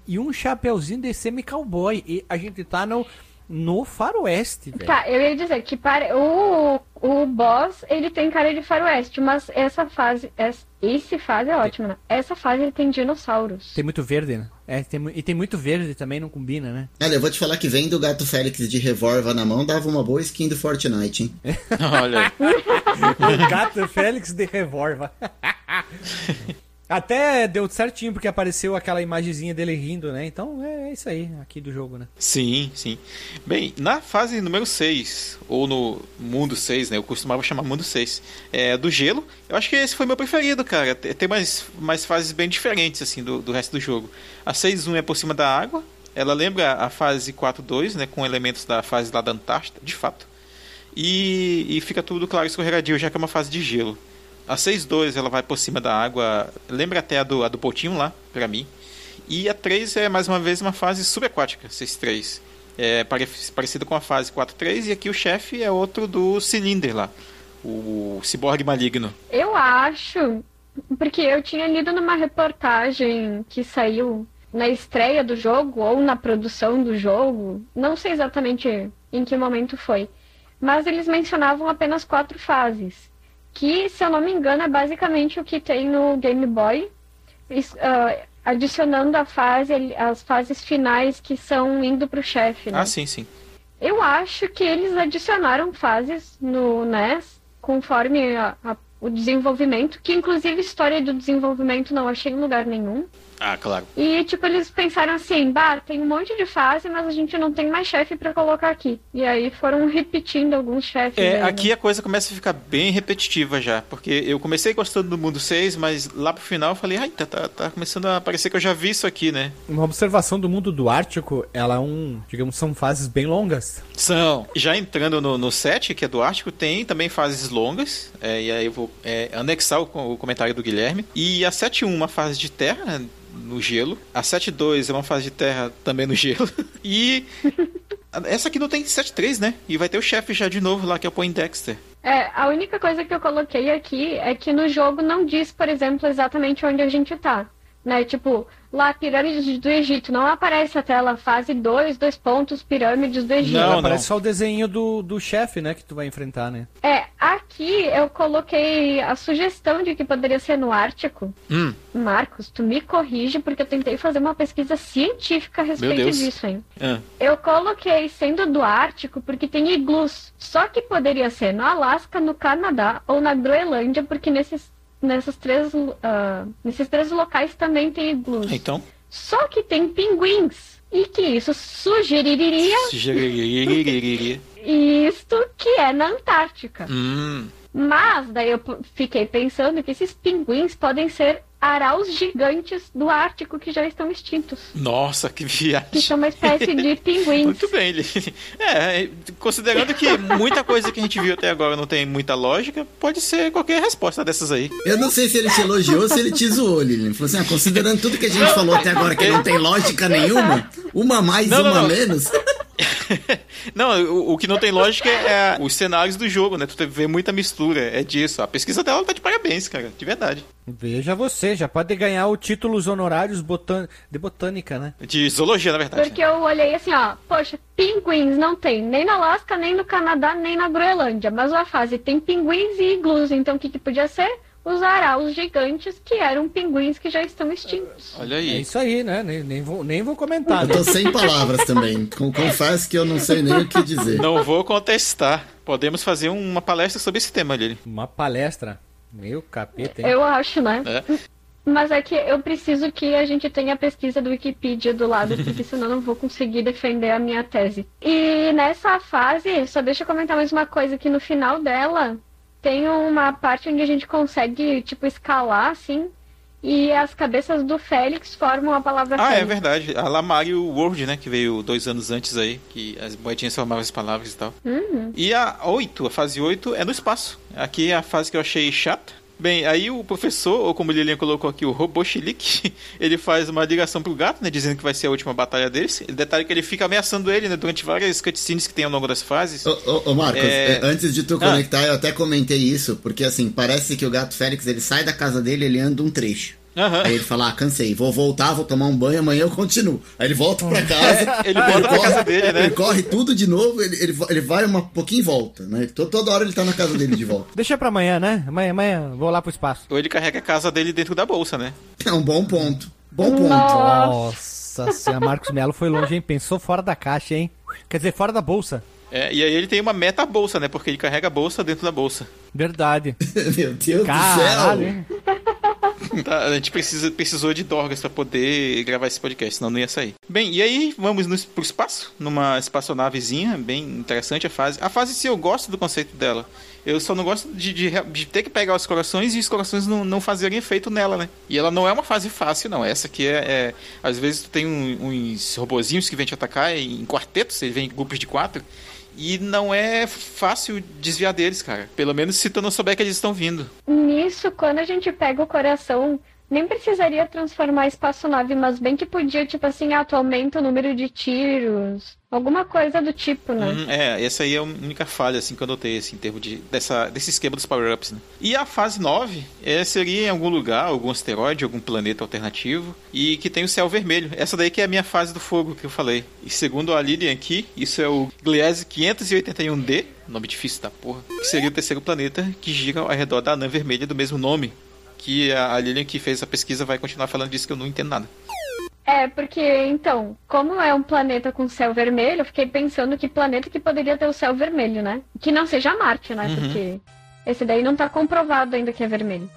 e um chapeuzinho de semi-cowboy. E a gente tá no, no faroeste, velho. Tá, eu ia dizer que para o, o boss, ele tem cara de faroeste, mas essa fase, essa, esse fase é ótima, né? Essa fase ele tem dinossauros. Tem muito verde, né? É, tem, e tem muito verde também, não combina, né? Olha, eu vou te falar que vem do gato Félix de revolva na mão, dava uma boa skin do Fortnite, hein? [LAUGHS] Olha o [LAUGHS] gato Félix de revólver. [LAUGHS] Até deu certinho, porque apareceu aquela imagenzinha dele rindo, né? Então é isso aí, aqui do jogo, né? Sim, sim. Bem, na fase número 6, ou no mundo 6, né? Eu costumava chamar mundo 6, é, do gelo. Eu acho que esse foi meu preferido, cara. Tem mais, mais fases bem diferentes, assim, do, do resto do jogo. A 6.1 é por cima da água. Ela lembra a fase 4.2, né? Com elementos da fase lá da Antártida, de fato. E, e fica tudo claro escorregadio, já que é uma fase de gelo. A 6.2 ela vai por cima da água, lembra até a do, a do Potinho lá, pra mim. E a 3 é mais uma vez uma fase subaquática, 6.3. É pare- parecido com a fase 4.3 e aqui o chefe é outro do Cylinder lá, o ciborgue maligno. Eu acho, porque eu tinha lido numa reportagem que saiu na estreia do jogo ou na produção do jogo, não sei exatamente em que momento foi, mas eles mencionavam apenas quatro fases, que, se eu não me engano, é basicamente o que tem no Game Boy, ah, adicionando a fase, as fases finais que são indo pro chefe, né? Ah, sim, sim. Eu acho que eles adicionaram fases no NES conforme a- a- o desenvolvimento, que inclusive história do desenvolvimento não achei em lugar nenhum. Ah, claro. E tipo, eles pensaram assim, bah, tem um monte de fase, mas a gente não tem mais chefe pra colocar aqui. E aí foram repetindo alguns chefes. É, ainda. aqui a coisa começa a ficar bem repetitiva já, porque eu comecei gostando do mundo 6, mas lá pro final eu falei, ai, tá, tá, tá começando a parecer que eu já vi isso aqui, né? Uma observação do mundo do Ártico, ela é um, digamos, são fases bem longas. São. Já entrando no, no 7, que é do Ártico, tem também fases longas. é, e aí eu vou é, anexar o, o comentário do Guilherme. E a 7.1, uma fase de terra, né, no gelo. A 7.2 é uma fase de terra também no gelo. [LAUGHS] E essa aqui não tem 7.3, né? E vai ter o chefe já de novo lá, que é o Poindexter. É, a única coisa que eu coloquei aqui é que no jogo não diz, por exemplo, exatamente onde a gente tá. Né? Tipo, lá, pirâmides do Egito, não aparece a tela fase 2, dois pontos, pirâmides do Egito. Não, Parece só o desenho do, do chefe, né, que tu vai enfrentar, né? É, aqui eu coloquei a sugestão de que poderia ser no Ártico. Hum. Marcos, tu me corrige porque eu tentei fazer uma pesquisa científica a respeito disso, hein? Ah. Eu coloquei sendo do Ártico porque tem iglus. Só que poderia ser no Alasca, no Canadá ou na Groenlândia, porque nesses, nessas três, ah, nesses três locais também tem iglus. Então. Só que tem pinguins. E que isso sugeriria isto que é na Antártica. hum. Mas daí eu fiquei pensando que esses pinguins podem ser araus gigantes do Ártico que já estão extintos. Nossa, que viagem. Que são uma espécie de pinguins. [LAUGHS] Muito bem, ele. É, considerando que muita coisa que a gente viu até agora não tem muita lógica, pode ser qualquer resposta dessas aí. Eu não sei se ele te elogiou ou se ele te zoou. Ele falou assim, ah, considerando tudo que a gente falou até agora que não tem lógica nenhuma, uma mais, Não, não, uma não. menos. [LAUGHS] Não, o, o que não tem lógica é os cenários do jogo, né? Tu vê muita mistura, é disso. A pesquisa dela tá de parabéns, cara, de verdade. Veja você, já pode ganhar o títulos honorários botan... de botânica, né? De zoologia, na verdade. Porque eu olhei assim, ó, poxa, pinguins não tem nem no Alasca, nem no Canadá, nem na Groenlândia. Mas a fase tem pinguins e iglus, então o que, que podia ser? Os araus gigantes, que eram pinguins que já estão extintos. Olha É aí. isso aí, né? Nem, nem, vou, nem vou comentar. Eu né? tô sem palavras também. Com- Confesso que eu não sei nem o que dizer. Não vou contestar. Podemos fazer uma palestra sobre esse tema, Lili. Uma palestra. Meu capeta, hein? Eu acho, né? É. Mas é que eu preciso que a gente tenha a pesquisa do Wikipedia do lado, [LAUGHS] porque senão eu não vou conseguir defender a minha tese. E nessa fase, só deixa eu comentar mais uma coisa, que no final dela tem uma parte onde a gente consegue, tipo, escalar, assim, e as cabeças do Félix formam a palavra Ah, é Félix. verdade. A Lamario World, né? Que veio dois anos antes aí, que as moedinhas formavam as palavras e tal. Uhum. E a 8, a fase 8, é no espaço. Aqui é a fase que eu achei chata. Bem, aí o professor, ou como o Lilian colocou aqui, o robô Chilique, [LAUGHS] ele faz uma ligação pro gato, né? Dizendo que vai ser a última batalha deles. Detalhe que ele fica ameaçando ele, né? Durante várias cutscenes que tem ao longo das fases. Ô, ô, ô, Marcos, É. eh, antes de tu Ah. conectar, eu até comentei isso, porque assim, parece que o gato Félix ele sai da casa dele, ele anda um trecho. Aham. Aí ele fala, ah, cansei, vou voltar, vou tomar um banho, amanhã eu continuo. Aí ele volta pra casa. [LAUGHS] ele volta pra corre, casa dele, né? Ele corre tudo de novo, ele, ele, ele vai uma pouquinho e volta, né? To- Toda hora ele tá na casa dele de volta. [LAUGHS] Deixa pra amanhã, né? Amanhã, amanhã, vou lá pro espaço. Ou ele carrega a casa dele dentro da bolsa, né? É um bom ponto. Bom ponto. Nossa senhora, Marcos Melo foi longe, hein? Pensou fora da caixa, hein? Quer dizer, fora da bolsa. É, e aí ele tem uma meta bolsa, né? Porque ele carrega a bolsa dentro da bolsa. Verdade. [LAUGHS] Meu Deus Caralho, do céu. [LAUGHS] Tá, a gente precisa, precisou de Dorgas pra poder gravar esse podcast, senão não ia sair. Bem, e aí vamos no, pro espaço, numa espaçonavezinha, bem interessante a fase. A fase, sim, eu gosto do conceito dela. Eu só não gosto de, de, de ter que pegar os corações e os corações não, não fazerem efeito nela, né? E ela não é uma fase fácil, não. Essa aqui é. é- às vezes tu tem um- uns robozinhos que vêm te atacar em quartetos, eles vêm em grupos de quatro. E não é fácil desviar deles, cara. Pelo menos se tu não souber que eles estão vindo. Nisso, quando a gente pega o coração, nem precisaria transformar a espaçonave, mas bem que podia, tipo assim, ah, tu aumenta o número de tiros. Alguma coisa do tipo, né? Hum, é, essa aí é a única falha assim, que eu notei assim, em termos de, dessa, desse esquema dos power-ups. Né? E a fase 9 é, seria em algum lugar, algum asteroide, algum planeta alternativo, e que tem o céu vermelho. Essa daí que é a minha fase do fogo que eu falei. E segundo a Lilian aqui, isso é o Gliese 581d, nome difícil da porra, que seria o terceiro planeta que gira ao redor da anã vermelha do mesmo nome. Que a Lilian que fez a pesquisa vai continuar falando disso que eu não entendo nada. É, porque, então, como é um planeta com céu vermelho, eu fiquei pensando que planeta que poderia ter o céu vermelho, né? Que não seja Marte, né? Uhum. Porque esse daí não tá comprovado ainda que é vermelho.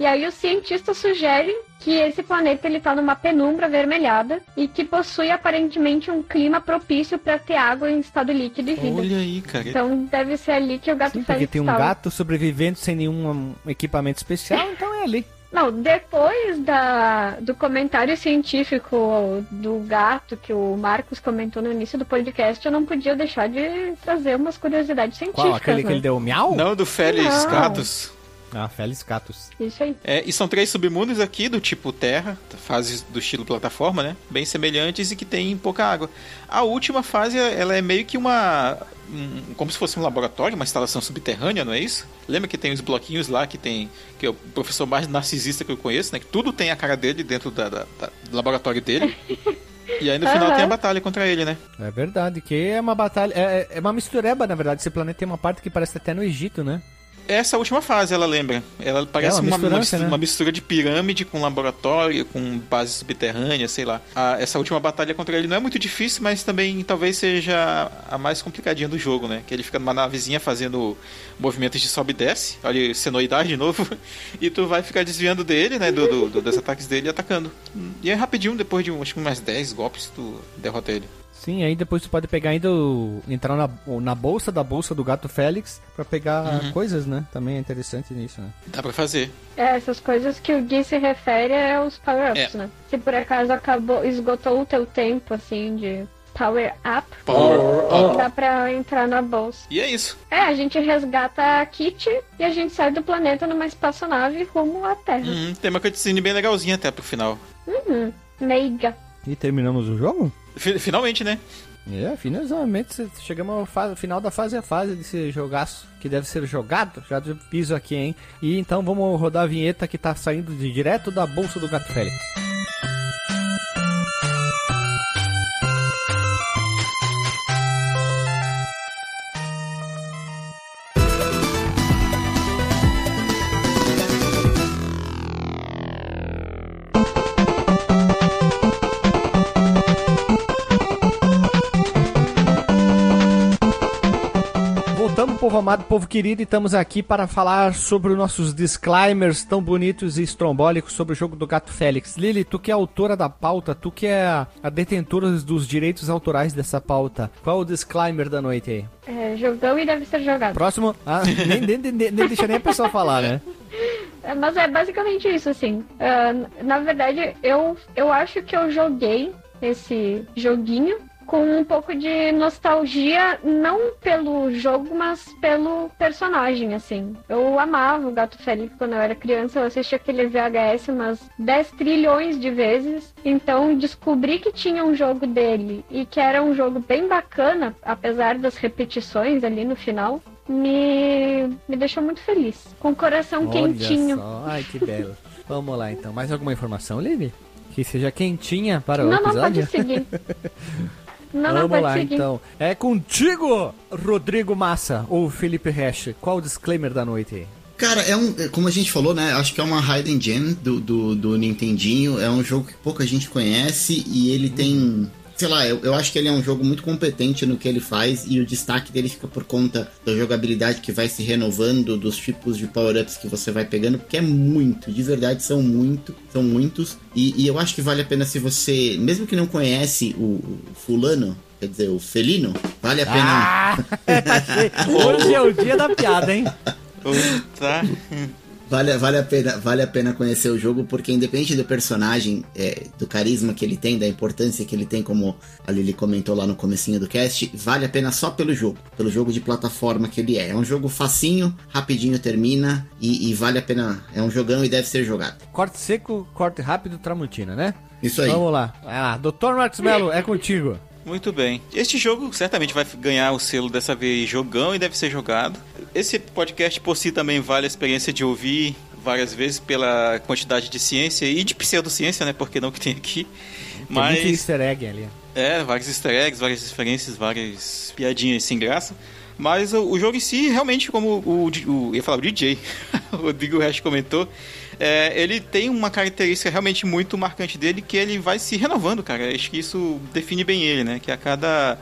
E aí os cientistas sugerem que esse planeta ele tá numa penumbra avermelhada e que possui aparentemente um clima propício para ter água em estado líquido e vida. Olha aí, cara. Então deve ser ali que o gato Sim, porque Félix tem um gato sobrevivendo sem nenhum um, equipamento especial, então é ali. Não, depois da, do comentário científico do gato que o Marcos comentou no início do podcast, eu não podia deixar de trazer umas curiosidades científicas. Qual? Aquele né? que ele deu miau? Não, do Félix Não. Gatos. Ah, Félix Catus. Isso aí. É, e são três submundos aqui do tipo Terra, fases do estilo plataforma, né? Bem semelhantes e que tem pouca água. A última fase, ela é meio que uma. um- como se fosse um laboratório, uma instalação subterrânea, não é isso? Lembra que tem os bloquinhos lá que tem. que é o professor mais narcisista que eu conheço, né? Que tudo tem a cara dele dentro da, da- da- do laboratório dele. E aí no [LAUGHS] final Aham. tem a batalha contra ele, né? É verdade, que é uma batalha. É, é uma mistureba, na verdade. Esse planeta tem uma parte que parece até no Egito, né? Essa última fase, ela lembra. Ela parece É, uma uma, mistura, né? uma mistura de pirâmide com laboratório, com base subterrânea, sei lá. A- essa última batalha contra ele não é muito difícil, mas também talvez seja a mais complicadinha do jogo, né? Que ele fica numa navezinha fazendo movimentos de sobe e desce. Olha, senoidade de novo. [LAUGHS] e tu vai ficar desviando dele, né? Do, do- do- dos ataques dele e atacando. E é rapidinho, depois de acho que mais 10 golpes, tu derrota ele. Sim, aí depois tu pode pegar ainda o, entrar na, na bolsa da bolsa do gato Félix pra pegar Uhum. coisas, né? Também é interessante nisso, né? Dá pra fazer. É, essas coisas que o Gui se refere é os power-ups, É. né? Se por acaso acabou, esgotou o teu tempo, assim, de power-up, Power up. dá pra entrar na bolsa. E é isso. É, a gente resgata a Kitty e a gente sai do planeta numa espaçonave rumo à Terra. Uhum, tem uma cutscene bem legalzinha até pro final. Uhum. Meiga. E terminamos o jogo? Fi- Finalmente, né? É, finalmente chegamos ao fa- final da fase a fase desse jogaço que deve ser jogado. Já piso aqui, hein? E então vamos rodar a vinheta que tá saindo de direto da bolsa do gato Félix. Povo amado, povo querido, e estamos aqui para falar sobre os nossos disclaimers tão bonitos e estrombólicos sobre o jogo do Gato Félix. Lili, tu que é autora da pauta, tu que é a, detentora dos direitos autorais dessa pauta, qual é o disclaimer da noite aí? É, jogão e deve ser jogado. Próximo. Ah, nem, nem, nem, nem deixa nem a pessoa falar, né? É, Mas é basicamente isso, assim. Ah, na verdade, eu, eu acho que eu joguei esse joguinho com um pouco de nostalgia, não pelo jogo, mas pelo personagem, assim. Eu amava o Gato Félix quando eu era criança, eu assistia aquele VHS umas 10 trilhões de vezes. Então, descobri que tinha um jogo dele e que era um jogo bem bacana, apesar das repetições ali no final. Me, me deixou muito feliz. Com o coração quentinho. só. Ai, que belo. Vamos lá, então. Mais alguma informação, Lili? Que seja quentinha para o Não, não, episódio? pode seguir. [LAUGHS] Não, não, Vamos pode lá, seguir. então. É contigo, Rodrigo Massa ou Felipe Hash. Qual o disclaimer da noite aí? Cara, é um. é, Como a gente falou, né? Acho que é uma hidden gem do, do, do Nintendinho. É um jogo que pouca gente conhece e ele tem. Sei lá, eu, eu acho que ele é um jogo muito competente no que ele faz e o destaque dele fica por conta da jogabilidade que vai se renovando, dos tipos de power-ups que você vai pegando, porque é muito, de verdade são muito, são muitos. E, e eu acho que vale a pena se você, mesmo que não conhece o, o fulano, quer dizer, o felino, vale a pena. Ah! [LAUGHS] Hoje é o dia da piada, hein? Tá. Vale, vale, a pena, vale a pena conhecer o jogo, porque independente do personagem, é, do carisma que ele tem, da importância que ele tem, como a Lili comentou lá no comecinho do cast, vale a pena só pelo jogo, pelo jogo de plataforma que ele é. É um jogo facinho, rapidinho termina, e, e vale a pena, é um jogão e deve ser jogado. Corte seco, corte rápido, Tramontina, né? Isso aí. Vamos lá. Ah, Dr. Marcos Mello, é contigo. Muito bem. Este jogo certamente vai ganhar o selo dessa vez jogão e deve ser jogado. Esse podcast por si também vale a experiência de ouvir várias vezes pela quantidade de ciência e de pseudociência, né? Porque não que tem aqui. Tem muito Mas easter egg ali. é, vários easter eggs, várias referências, várias piadinhas sem graça. Mas o, o jogo em si, realmente, como o, o, o- eu ia falar o DJ, [LAUGHS] o Rodrigo Hash comentou, é, ele tem uma característica realmente muito marcante dele, que ele vai se renovando, cara. Acho que isso define bem ele, né? Que a cada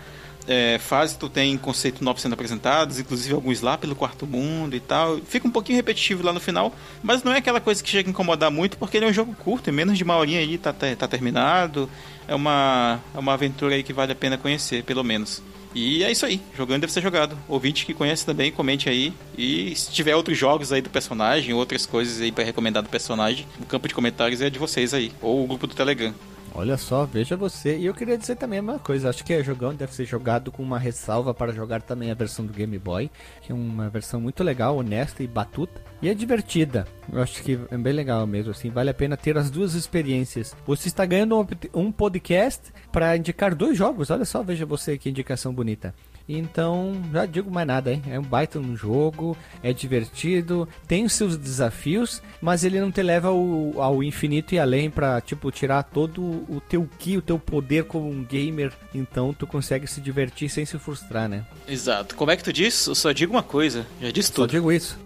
é, fase tu tem conceitos novos sendo apresentados, inclusive alguns lá pelo quarto mundo e tal. Fica um pouquinho repetitivo lá no final, mas não é aquela coisa que chega a incomodar muito, porque ele é um jogo curto, em menos de uma horinha aí tá, tá, tá terminado. É uma, é uma aventura aí que vale a pena conhecer, pelo menos. E é isso aí, jogando deve ser jogado. Ouvinte que conhece também, comente aí. E se tiver outros jogos aí do personagem, outras coisas aí pra recomendar do personagem, o campo de comentários é de vocês aí, ou o grupo do Telegram. Olha só, veja você. E eu queria dizer também a mesma coisa. Acho que é jogão deve ser jogado com uma ressalva para jogar também a versão do Game Boy, que é uma versão muito legal, honesta e batuta. E é divertida. Eu acho que é bem legal mesmo, assim. Vale a pena ter as duas experiências. Você está ganhando um, podcast para indicar dois jogos. Olha só, veja você que indicação bonita. Então, já digo mais nada, hein? É um baita no jogo, é divertido, tem os seus desafios, mas ele não te leva ao, ao infinito e além pra, tipo, tirar todo o teu ki, o teu poder como um gamer. Então, tu consegue se divertir sem se frustrar, né? Exato. Como é que tu diz? Eu só digo uma coisa, já disse Só tudo. digo isso.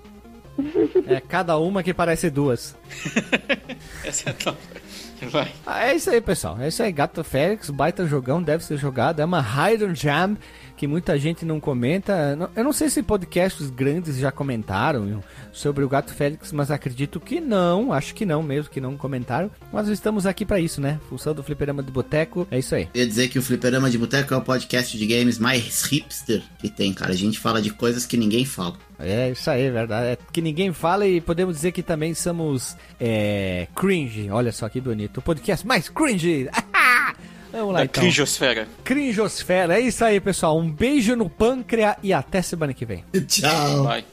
É cada uma que parece duas. [LAUGHS] Essa é top. Vai. Ah, é isso aí, pessoal. É isso aí. Gato Félix, baita jogão, deve ser jogado. É uma Hidden Jam que muita gente não comenta. Eu não sei se podcasts grandes já comentaram sobre o Gato Félix, mas acredito que não. Acho que não mesmo, que não comentaram. Mas estamos aqui pra isso, né? Função do Fliperama de Boteco. É isso aí. Eu ia dizer que o Fliperama de Boteco é o podcast de games mais hipster que tem, cara. A gente fala de coisas que ninguém fala. É isso aí, é verdade. É que ninguém fala e podemos dizer que também somos é, cringe. Olha só que bonito. O podcast mais cringe. [LAUGHS] Vamos lá Da então. Cringeosfera. Cringeosfera. É isso aí, pessoal. Um beijo no pâncreas e até semana que vem. [LAUGHS] Tchau. Vai.